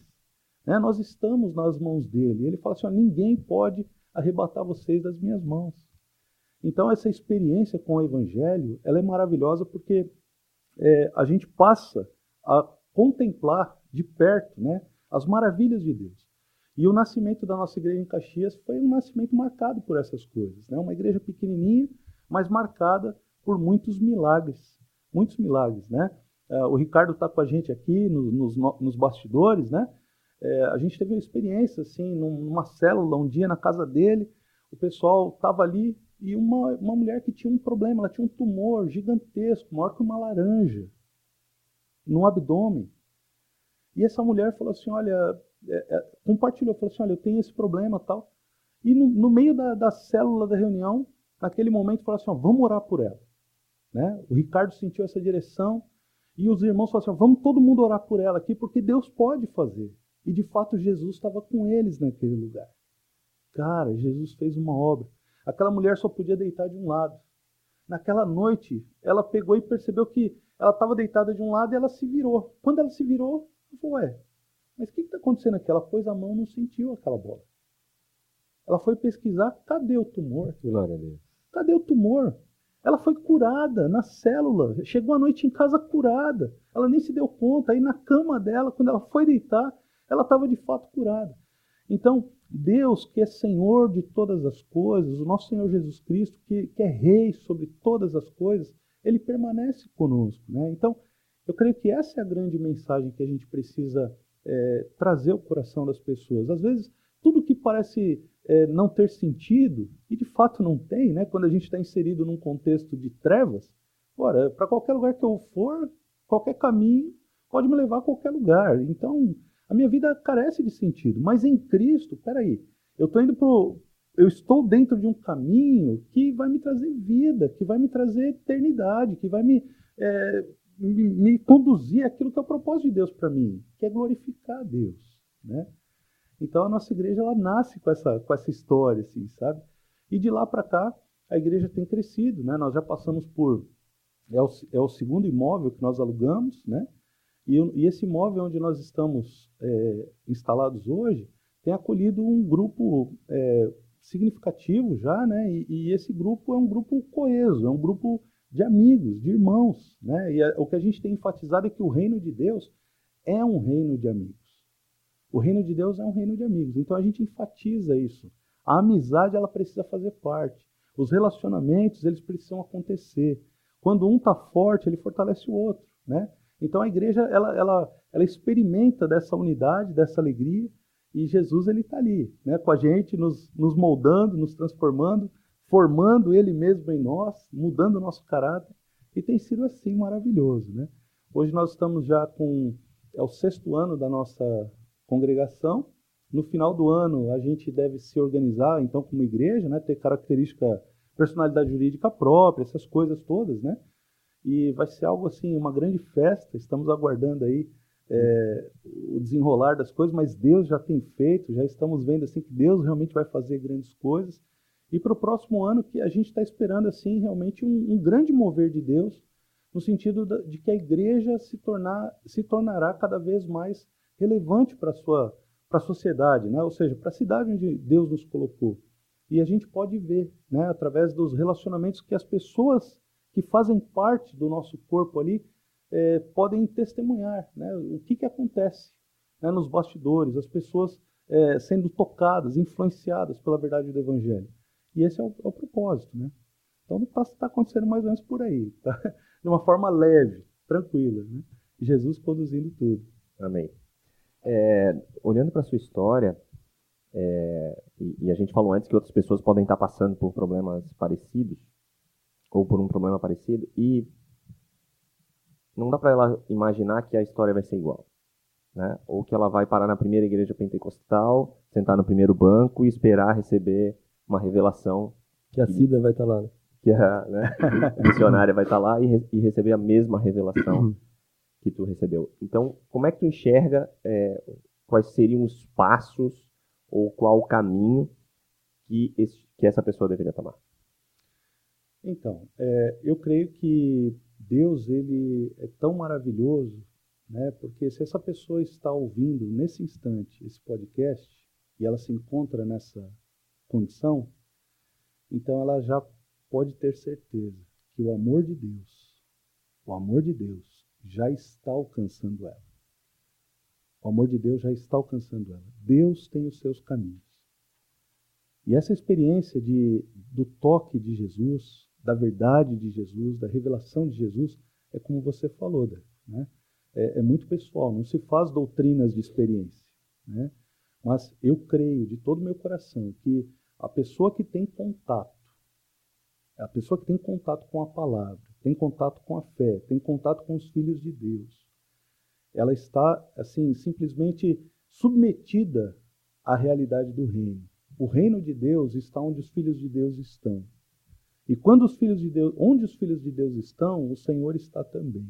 Né? Nós estamos nas mãos dele. Ele fala assim: ó, ninguém pode arrebatar vocês das minhas mãos. Então, essa experiência com o Evangelho ela é maravilhosa porque é, a gente passa a contemplar de perto né, as maravilhas de Deus. E o nascimento da nossa igreja em Caxias foi um nascimento marcado por essas coisas. Né? Uma igreja pequenininha, mas marcada por muitos milagres muitos milagres, né? Uh, o Ricardo está com a gente aqui no, nos, nos, bastidores, né? É, a gente teve uma experiência assim, numa célula um dia na casa dele, o pessoal estava ali e uma, uma mulher que tinha um problema, ela tinha um tumor gigantesco, maior que uma laranja, no abdômen. E essa mulher falou assim: olha, é, é, compartilhou, falou assim: olha, eu tenho esse problema tal. E no, no meio da, da, célula da reunião, naquele momento, falou assim: ó, vamos orar por ela. Né? O Ricardo sentiu essa direção e os irmãos falaram assim: ó, vamos todo mundo orar por ela aqui, porque Deus pode fazer. E de fato, Jesus estava com eles naquele lugar. Cara, Jesus fez uma obra. Aquela mulher só podia deitar de um lado. Naquela noite, ela pegou e percebeu que ela estava deitada de um lado e ela se virou. Quando ela se virou, ela falou: Ué, mas o que está acontecendo aqui? Ela pôs a mão e não sentiu aquela bola. Ela foi pesquisar: cadê o tumor? Glória a Deus. Cadê o tumor? Ela foi curada na célula. Chegou à noite em casa curada. Ela nem se deu conta. Aí na cama dela, quando ela foi deitar, ela estava de fato curada. Então, Deus, que é Senhor de todas as coisas, o nosso Senhor Jesus Cristo, que, que é Rei sobre todas as coisas, ele permanece conosco. Né? Então, eu creio que essa é a grande mensagem que a gente precisa é, trazer ao coração das pessoas. Às vezes, tudo que parece é, não ter sentido, e de fato não tem, né? quando a gente está inserido num contexto de trevas, para qualquer lugar que eu for, qualquer caminho pode me levar a qualquer lugar. Então, a minha vida carece de sentido. Mas em Cristo, peraí, eu estou indo pro, eu estou dentro de um caminho que vai me trazer vida, que vai me trazer eternidade, que vai me, é, me, me, conduzir àquilo que é o propósito de Deus para mim, que é glorificar a Deus, né? Então a nossa igreja ela nasce com essa com essa história, assim, sabe? E de lá para cá a igreja tem crescido, né? Nós já passamos por é o, é o segundo imóvel que nós alugamos, né? E, e esse imóvel onde nós estamos é, instalados hoje tem acolhido um grupo é, significativo já, né? E, e, esse grupo é um grupo coeso, é um grupo de amigos, de irmãos, né? E a, o que a gente tem enfatizado é que o reino de Deus é um reino de amigos. O reino de Deus é um reino de amigos. Então a gente enfatiza isso. A amizade ela precisa fazer parte. Os relacionamentos eles precisam acontecer. Quando um está forte, ele fortalece o outro, né? Então a igreja ela, ela, ela experimenta dessa unidade, dessa alegria, e Jesus ele está ali, né, com a gente, nos, nos moldando, nos transformando, formando Ele mesmo em nós, mudando o nosso caráter, e tem sido assim maravilhoso. Né? Hoje nós estamos já com é o sexto ano da nossa congregação. No final do ano a gente deve se organizar, então, como igreja, né, ter característica, personalidade jurídica própria, essas coisas todas, né? E vai ser algo assim, uma grande festa. Estamos aguardando aí é, o desenrolar das coisas, mas Deus já tem feito, já estamos vendo assim que Deus realmente vai fazer grandes coisas. E para o próximo ano que a gente está esperando assim realmente um, um, grande mover de Deus, no sentido de que a igreja se tornar se tornará cada vez mais relevante para a sua para a sociedade, né? ou seja, para a cidade onde Deus nos colocou. E a gente pode ver, né, através dos relacionamentos que as pessoas que fazem parte do nosso corpo ali é, podem testemunhar né, o que, que acontece né, nos bastidores, as pessoas é, sendo tocadas, influenciadas pela verdade do Evangelho. E esse é o, é o propósito. Né? Então está tá acontecendo mais ou menos por aí, tá? de uma forma leve, tranquila. Né? Jesus conduzindo tudo. Amém. É, olhando para a sua história, é, e, e, a gente falou antes que outras pessoas podem estar passando por problemas parecidos, ou por um problema parecido e não dá para ela imaginar que a história vai ser igual, né? Ou que ela vai parar na primeira igreja pentecostal, sentar no primeiro banco e esperar receber uma revelação que a Cida vai estar tá lá, né? que a né, missionária vai estar tá lá e, e, receber a mesma revelação que tu recebeu. Então, como é que tu enxerga é, quais seriam os passos ou qual o caminho que, esse, que essa pessoa deveria tomar? Então, é, eu creio que Deus ele é tão maravilhoso, né? Porque se essa pessoa está ouvindo nesse instante esse podcast e ela se encontra nessa condição, então ela já pode ter certeza que o amor de Deus, o amor de Deus já está alcançando ela. O amor de Deus já está alcançando ela. Deus tem os seus caminhos. E essa experiência de, do toque de Jesus, da verdade de Jesus, da revelação de Jesus, é como você falou, né? É, é, muito pessoal, não se faz doutrinas de experiência, né? Mas eu creio de todo o meu coração que a pessoa que tem contato a pessoa que tem contato com a palavra, tem contato com a fé, tem contato com os filhos de Deus. Ela está, assim, simplesmente submetida à realidade do reino. O reino de Deus está onde os filhos de Deus estão. E quando os filhos de Deus, onde os filhos de Deus estão, o Senhor está também.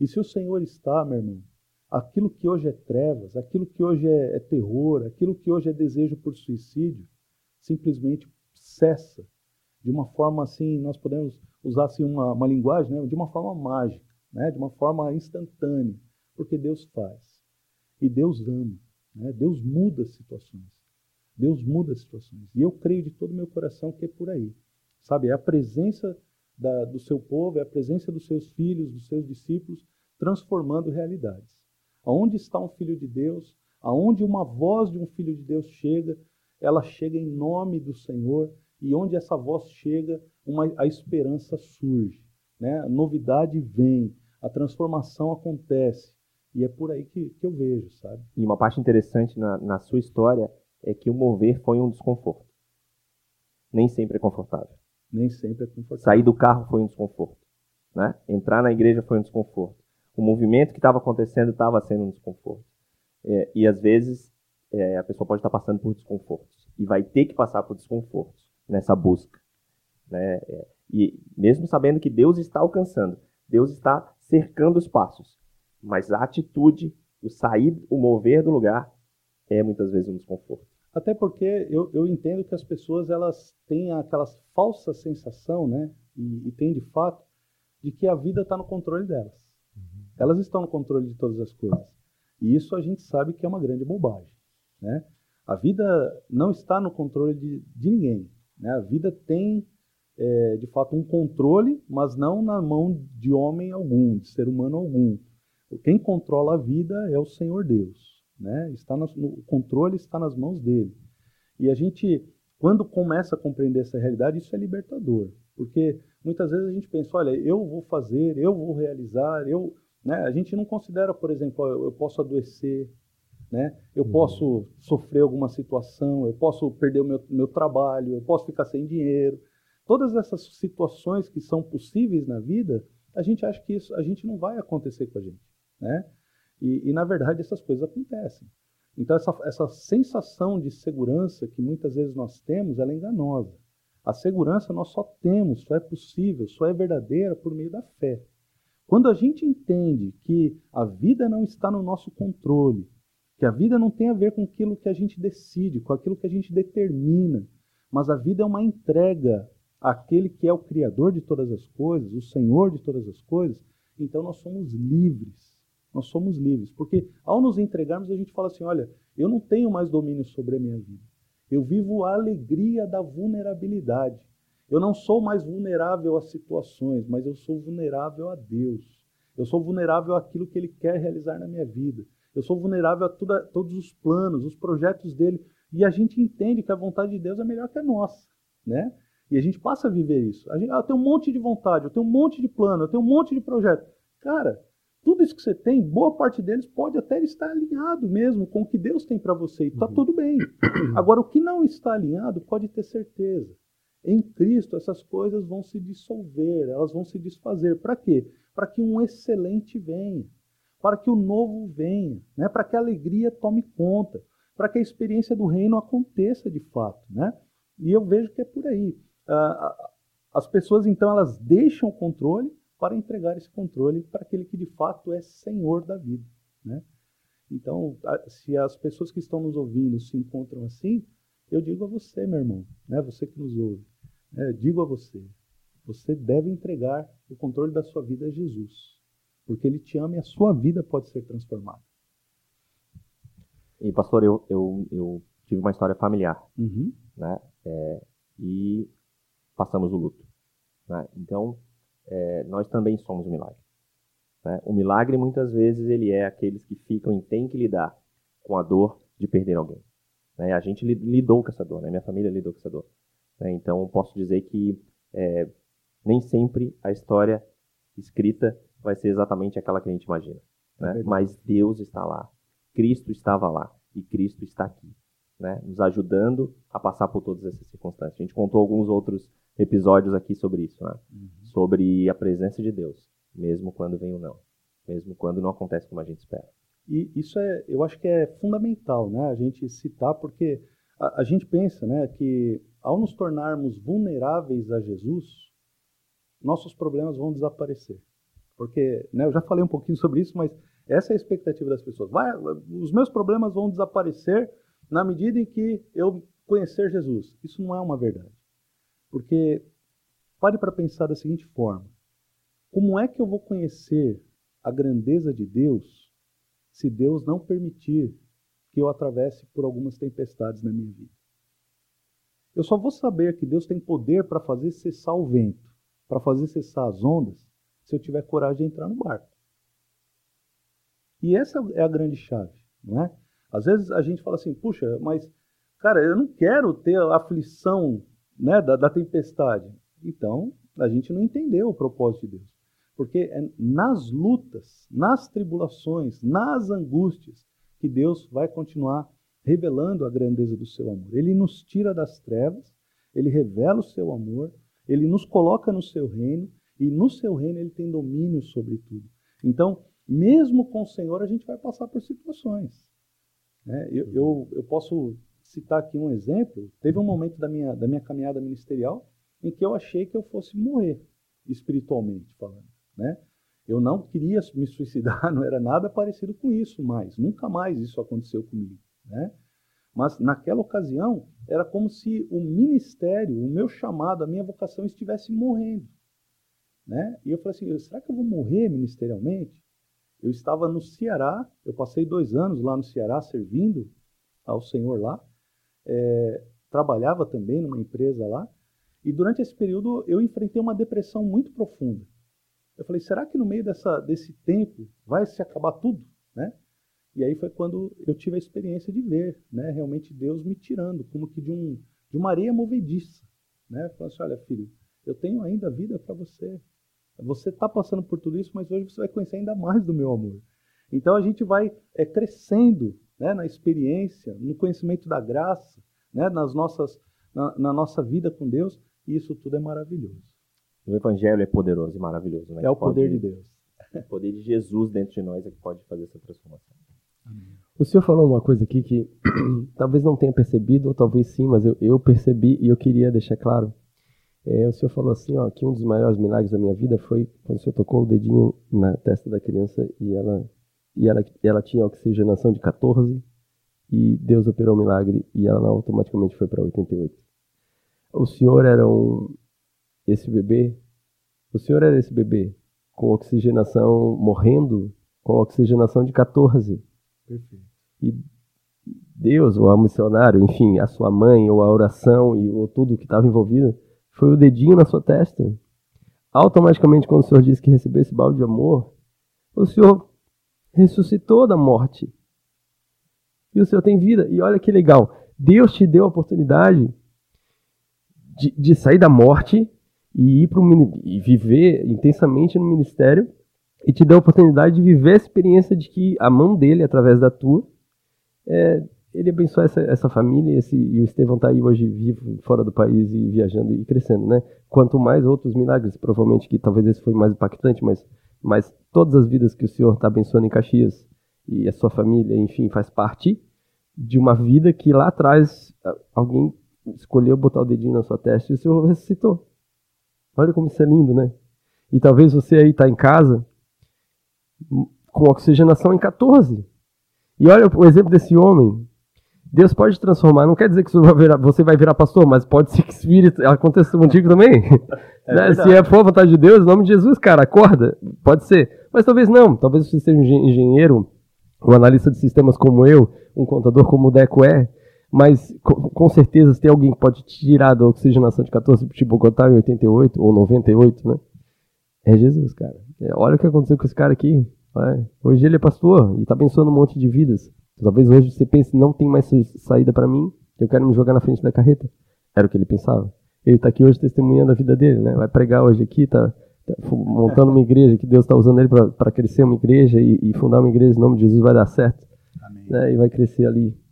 E se o Senhor está, meu irmão, aquilo que hoje é trevas, aquilo que hoje é, é terror, aquilo que hoje é desejo por suicídio, simplesmente cessa de uma forma assim, nós podemos usar assim uma, uma linguagem, né, de uma forma mágica, né, de uma forma instantânea, porque Deus faz. E Deus ama, né, Deus muda situações. Deus muda situações. E eu creio de todo o meu coração que é por aí. Sabe, é a presença da, do seu povo, é a presença dos seus filhos, dos seus discípulos, transformando realidades. Aonde está um filho de Deus, aonde uma voz de um filho de Deus chega, ela chega em nome do Senhor, e onde essa voz chega, uma, a esperança surge. Né? A novidade vem, a transformação acontece. E é por aí que, que eu vejo, sabe? E uma parte interessante na, na sua história é que o mover foi um desconforto. Nem sempre é confortável. Nem sempre é confortável. Sair do carro foi um desconforto. Né? Entrar na igreja foi um desconforto. O movimento que estava acontecendo estava sendo um desconforto. É, e às vezes é, a pessoa pode estar passando por desconfortos. E vai ter que passar por desconfortos nessa busca. Né? É, e mesmo sabendo que Deus está alcançando, Deus está cercando os passos. Mas a atitude, o sair, o mover do lugar, é muitas vezes um desconforto. Até porque eu, eu entendo que as pessoas elas têm aquela falsa sensação, né? E, e têm de fato, de que a vida está no controle delas. Uhum. Elas estão no controle de todas as coisas. E isso a gente sabe que é uma grande bobagem. Né? A vida não está no controle de, de ninguém. Né? A vida tem, é, de fato, um controle, mas não na mão de homem algum, de ser humano algum. Quem controla a vida é o Senhor Deus. Né? Está no, o controle está nas mãos dele. E a gente, quando começa a compreender essa realidade, isso é libertador. Porque muitas vezes a gente pensa, olha, eu vou fazer, eu vou realizar, eu, né? A gente não considera, por exemplo, eu posso adoecer, né? Eu uhum. posso sofrer alguma situação, eu posso perder o meu, meu trabalho, eu posso ficar sem dinheiro. Todas essas situações que são possíveis na vida, a gente acha que isso a gente não vai acontecer com a gente, né? E, e na verdade essas coisas acontecem. Então essa, essa sensação de segurança que muitas vezes nós temos, ela é enganosa. A segurança nós só temos, só é possível, só é verdadeira por meio da fé. Quando a gente entende que a vida não está no nosso controle, que a vida não tem a ver com aquilo que a gente decide, com aquilo que a gente determina, mas a vida é uma entrega àquele que é o Criador de todas as coisas, o Senhor de todas as coisas, então nós somos livres. Nós somos livres. Porque ao nos entregarmos, a gente fala assim: olha, eu não tenho mais domínio sobre a minha vida. Eu vivo a alegria da vulnerabilidade. Eu não sou mais vulnerável a situações, mas eu sou vulnerável a Deus. Eu sou vulnerável àquilo que Ele quer realizar na minha vida. Eu sou vulnerável a, a todos os planos, os projetos dele. E a gente entende que a vontade de Deus é melhor que a nossa, né? E a gente passa a viver isso. A gente, ah, eu tenho um monte de vontade, eu tenho um monte de plano, eu tenho um monte de projeto. Cara, tudo isso que você tem, boa parte deles pode até estar alinhado mesmo com o que Deus tem para você. E está uhum. tudo bem. Agora, o que não está alinhado, pode ter certeza. Em Cristo, essas coisas vão se dissolver, elas vão se desfazer. Para quê? Para que um excelente venha para que o novo venha, né? para que a alegria tome conta, para que a experiência do reino aconteça de fato. Né? E eu vejo que é por aí. As pessoas, então, elas deixam o controle para entregar esse controle para aquele que de fato é senhor da vida. Né? Então, se as pessoas que estão nos ouvindo se encontram assim, eu digo a você, meu irmão, né? você que nos ouve, né? digo a você, você deve entregar o controle da sua vida a Jesus porque Ele te ama e a sua vida pode ser transformada. E, pastor, eu, eu, eu tive uma história familiar, uhum. né? É, e passamos o luto. Né? Então, é, nós também somos um milagre. Né? O milagre, muitas vezes, ele é aqueles que ficam e têm que lidar com a dor de perder alguém. Né? A gente lidou com essa dor, né? minha família lidou com essa dor. Né? Então, posso dizer que é, nem sempre a história escrita vai ser exatamente aquela que a gente imagina. Né? É Mas Deus está lá, Cristo estava lá e Cristo está aqui, né? nos ajudando a passar por todas essas circunstâncias. A gente contou alguns outros episódios aqui sobre isso, né? Uhum. Sobre a presença de Deus, mesmo quando vem o não, mesmo quando não acontece como a gente espera. E isso é, eu acho que é fundamental, né? A gente citar porque a, a gente pensa, né, que ao nos tornarmos vulneráveis a Jesus, nossos problemas vão desaparecer. Porque, né, eu já falei um pouquinho sobre isso, mas essa é a expectativa das pessoas. Vai, os meus problemas vão desaparecer na medida em que eu conhecer Jesus. Isso não é uma verdade. Porque pare para pensar da seguinte forma: como é que eu vou conhecer a grandeza de Deus se Deus não permitir que eu atravesse por algumas tempestades na minha vida? Eu só vou saber que Deus tem poder para fazer cessar o vento, para fazer cessar as ondas, se eu tiver coragem de entrar no barco. E essa é a grande chave, não é? Às vezes a gente fala assim, puxa, mas, cara, eu não quero ter a aflição né, da, da tempestade. Então, a gente não entendeu o propósito de Deus. Porque é nas lutas, nas tribulações, nas angústias, que Deus vai continuar revelando a grandeza do seu amor. Ele nos tira das trevas, ele revela o seu amor, ele nos coloca no seu reino, e no seu reino ele tem domínio sobre tudo. Então, mesmo com o Senhor, a gente vai passar por situações. Né? Eu, eu, eu, posso citar aqui um exemplo. Teve um momento da minha, da minha caminhada ministerial em que eu achei que eu fosse morrer, espiritualmente falando. Né? Eu não queria me suicidar, não era nada parecido com isso mais. Nunca mais isso aconteceu comigo. Né? Mas naquela ocasião, era como se o ministério, o meu chamado, a minha vocação estivesse morrendo. Né? E eu falei assim: será que eu vou morrer ministerialmente? Eu estava no Ceará, eu passei dois anos lá no Ceará servindo ao Senhor lá, é, trabalhava também numa empresa lá, e durante esse período eu enfrentei uma depressão muito profunda. Eu falei, será que no meio dessa, desse tempo vai se acabar tudo? Né? E aí foi quando eu tive a experiência de ver né, realmente Deus me tirando, como que de, um, de uma areia movediça. Né? Falando assim, olha filho, eu tenho ainda vida para você, você está passando por tudo isso, mas hoje você vai conhecer ainda mais do meu amor. Então a gente vai é, crescendo né, na experiência, no conhecimento da graça, né, nas nossas, na, na, nossa vida com Deus, isso tudo é maravilhoso. O Evangelho é poderoso e maravilhoso. Né? É o poder pode, de Deus. O poder de Jesus dentro de nós é que pode fazer essa transformação. Amém. O senhor falou uma coisa aqui que talvez não tenha percebido, ou talvez sim, mas eu, eu percebi e eu queria deixar claro. É, o senhor falou assim, ó, que um dos maiores milagres da minha vida foi quando o senhor tocou o dedinho na testa da criança e ela, e ela, ela tinha oxigenação de 14 e Deus operou o milagre e ela automaticamente foi para 88. O senhor era um esse bebê, o senhor era esse bebê com oxigenação morrendo com oxigenação de 14. Perfeito. E Deus, ou a missionário, enfim, a sua mãe, ou a oração, e ou tudo que estava envolvido, foi o dedinho na sua testa. Automaticamente, quando o Senhor disse que recebeu esse balde de amor, o Senhor ressuscitou da morte. E o Senhor tem vida. E olha que legal. Deus te deu a oportunidade de, de sair da morte e ir para e viver intensamente no ministério e te deu a oportunidade de viver a experiência de que a mão dele, através da tua, é, ele abençoa essa, essa família esse, e o Estevão está aí hoje vivo fora do país e viajando e crescendo, né? Quanto mais outros milagres, provavelmente que talvez esse foi mais impactante, mas, mas todas as vidas que o Senhor está abençoando em Caxias e a sua família, enfim, faz parte de uma vida que lá atrás alguém escolheu botar o dedinho na sua testa e o Senhor ressuscitou. Olha como isso é lindo, né? E talvez você aí está em casa com oxigenação em 14. E olha o exemplo desse homem, Deus pode transformar, não quer dizer que você vai virar pastor, mas pode ser que vire, aconteça contigo também. É né? Se é for a vontade de Deus, em nome de Jesus, cara, acorda. Pode ser. Mas talvez não. Talvez você seja um engenheiro, um analista de sistemas como eu, um contador como o Deco é, mas com, certeza se tem alguém que pode tirar da oxigenação de 14 para Bogotá em 88 ou 98, né? É Jesus, cara. É, olha o que aconteceu com esse cara aqui. Né? Hoje ele é pastor e está abençoando um monte de vidas. Talvez hoje você pense, não tem mais saída para mim, eu quero me jogar na frente da carreta. Era o que ele pensava. Ele está aqui hoje testemunhando a vida dele, né? Vai pregar hoje aqui, tá, tá montando uma igreja, que Deus está usando ele para crescer uma igreja e, e, fundar uma igreja em nome de Jesus vai dar certo. Né? E vai crescer ali.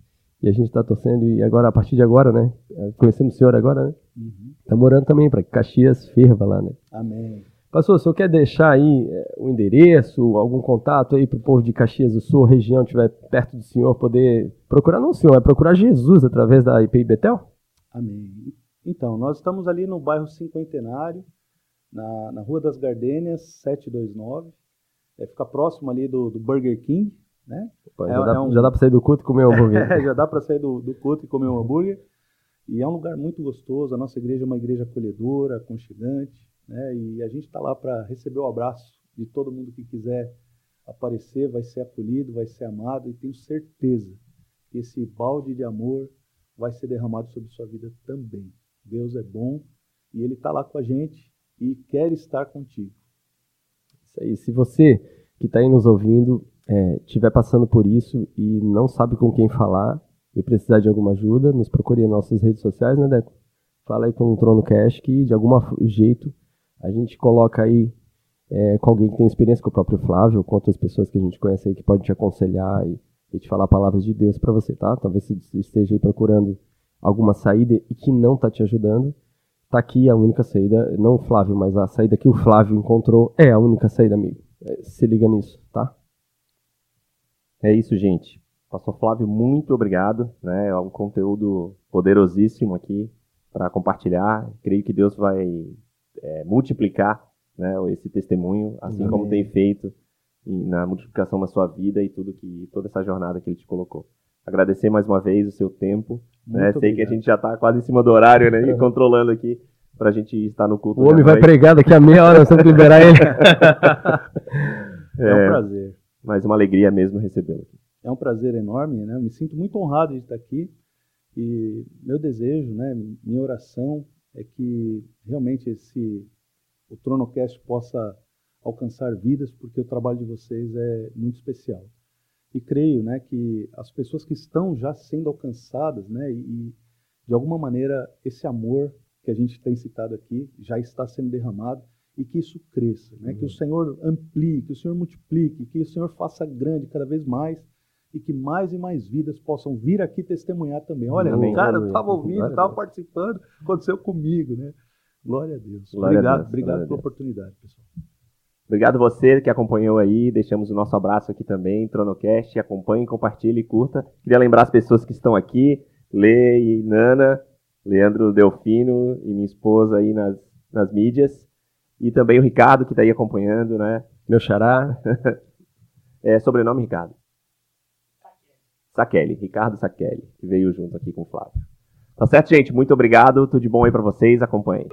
E a gente está torcendo, e agora, a partir de agora, né? Conhecemos o senhor agora, né? Uhum. Tá morando também para que Caxias ferva lá, né? Amém. Pastor, o senhor quer deixar aí é, o endereço, algum contato aí para o povo de Caxias do Sul, região, estiver perto do senhor, poder procurar, não o senhor, é procurar Jesus através da IPI Betel? Amém. Então, nós estamos ali no bairro Cinquentenário, na, na Rua das Gardênias, 729. É, fica próximo ali do, do Burger King, né? Opa, É- já, dá, é um- já dá para sair do culto e comer um hambúrguer. É, já dá para sair do, do culto e comer um hambúrguer. E é um lugar muito gostoso. A nossa igreja é uma igreja acolhedora, aconchegante. Né? E a gente está lá para receber o abraço de todo mundo que quiser aparecer, vai ser acolhido, vai ser amado. E tenho certeza que esse balde de amor vai ser derramado sobre sua vida também. Deus é bom e Ele está lá com a gente e quer estar contigo. Isso aí. Se você que está aí nos ouvindo estiver passando por isso e não sabe com quem falar e precisar de alguma ajuda, nos procure em nossas redes sociais, né, Deco? Fala aí com o Trono Cash que de algum jeito a gente coloca aí é, com alguém que tem experiência com o próprio Flávio, com outras pessoas que a gente conhece aí que podem te aconselhar e, e te falar palavras de Deus para você, tá? Talvez você esteja aí procurando alguma saída e que não está te ajudando. Tá aqui a única saída, não o Flávio, mas a saída que o Flávio encontrou é a única saída, amigo. É, Se liga nisso, tá? É isso, gente. Pastor Flávio, muito obrigado. Né? É um conteúdo poderosíssimo aqui para compartilhar. Creio que Deus vai é, multiplicar né, esse testemunho, assim Amém. como tem feito na multiplicação da sua vida e tudo que toda essa jornada que Ele te colocou. Agradecer mais uma vez o seu tempo. Né? Sei que a obrigado. gente já está quase em cima do horário, né? E controlando aqui para a gente estar no culto. O homem vai pregar daqui a meia hora, nós temos que liberar ele. É, um prazer. Mas uma alegria mesmo recebê-lo. É um prazer enorme, né? Me sinto muito honrado de estar aqui e meu desejo, né, minha oração é que realmente esse o Tronocast possa alcançar vidas, porque o trabalho de vocês é muito especial. E creio, né, que as pessoas que estão já sendo alcançadas, né, e de alguma maneira esse amor que a gente tem citado aqui já está sendo derramado e que isso cresça, né? que o Senhor amplie, que o Senhor multiplique, que o Senhor faça grande cada vez mais e que mais e mais vidas possam vir aqui testemunhar também. Olha, Amém. cara, eu estava ouvindo, a estava participando, aconteceu comigo, né? Glória a Deus. Glória a obrigado, Deus, obrigado a pela Deus. oportunidade, pessoal. Obrigado você que acompanhou aí. Deixamos o nosso abraço aqui também, Tronocast. Acompanhe, compartilhe e curta. Queria lembrar as pessoas que estão aqui, Lê e Nana, Leandro Delfino e minha esposa aí nas, nas mídias. E também o Ricardo, que está aí acompanhando, né? Meu xará. É, sobrenome Ricardo. Saqueli, Ricardo Saqueli, que veio junto aqui com o Flávio. Tá certo, gente? Muito obrigado. Tudo de bom aí para vocês. Acompanhem.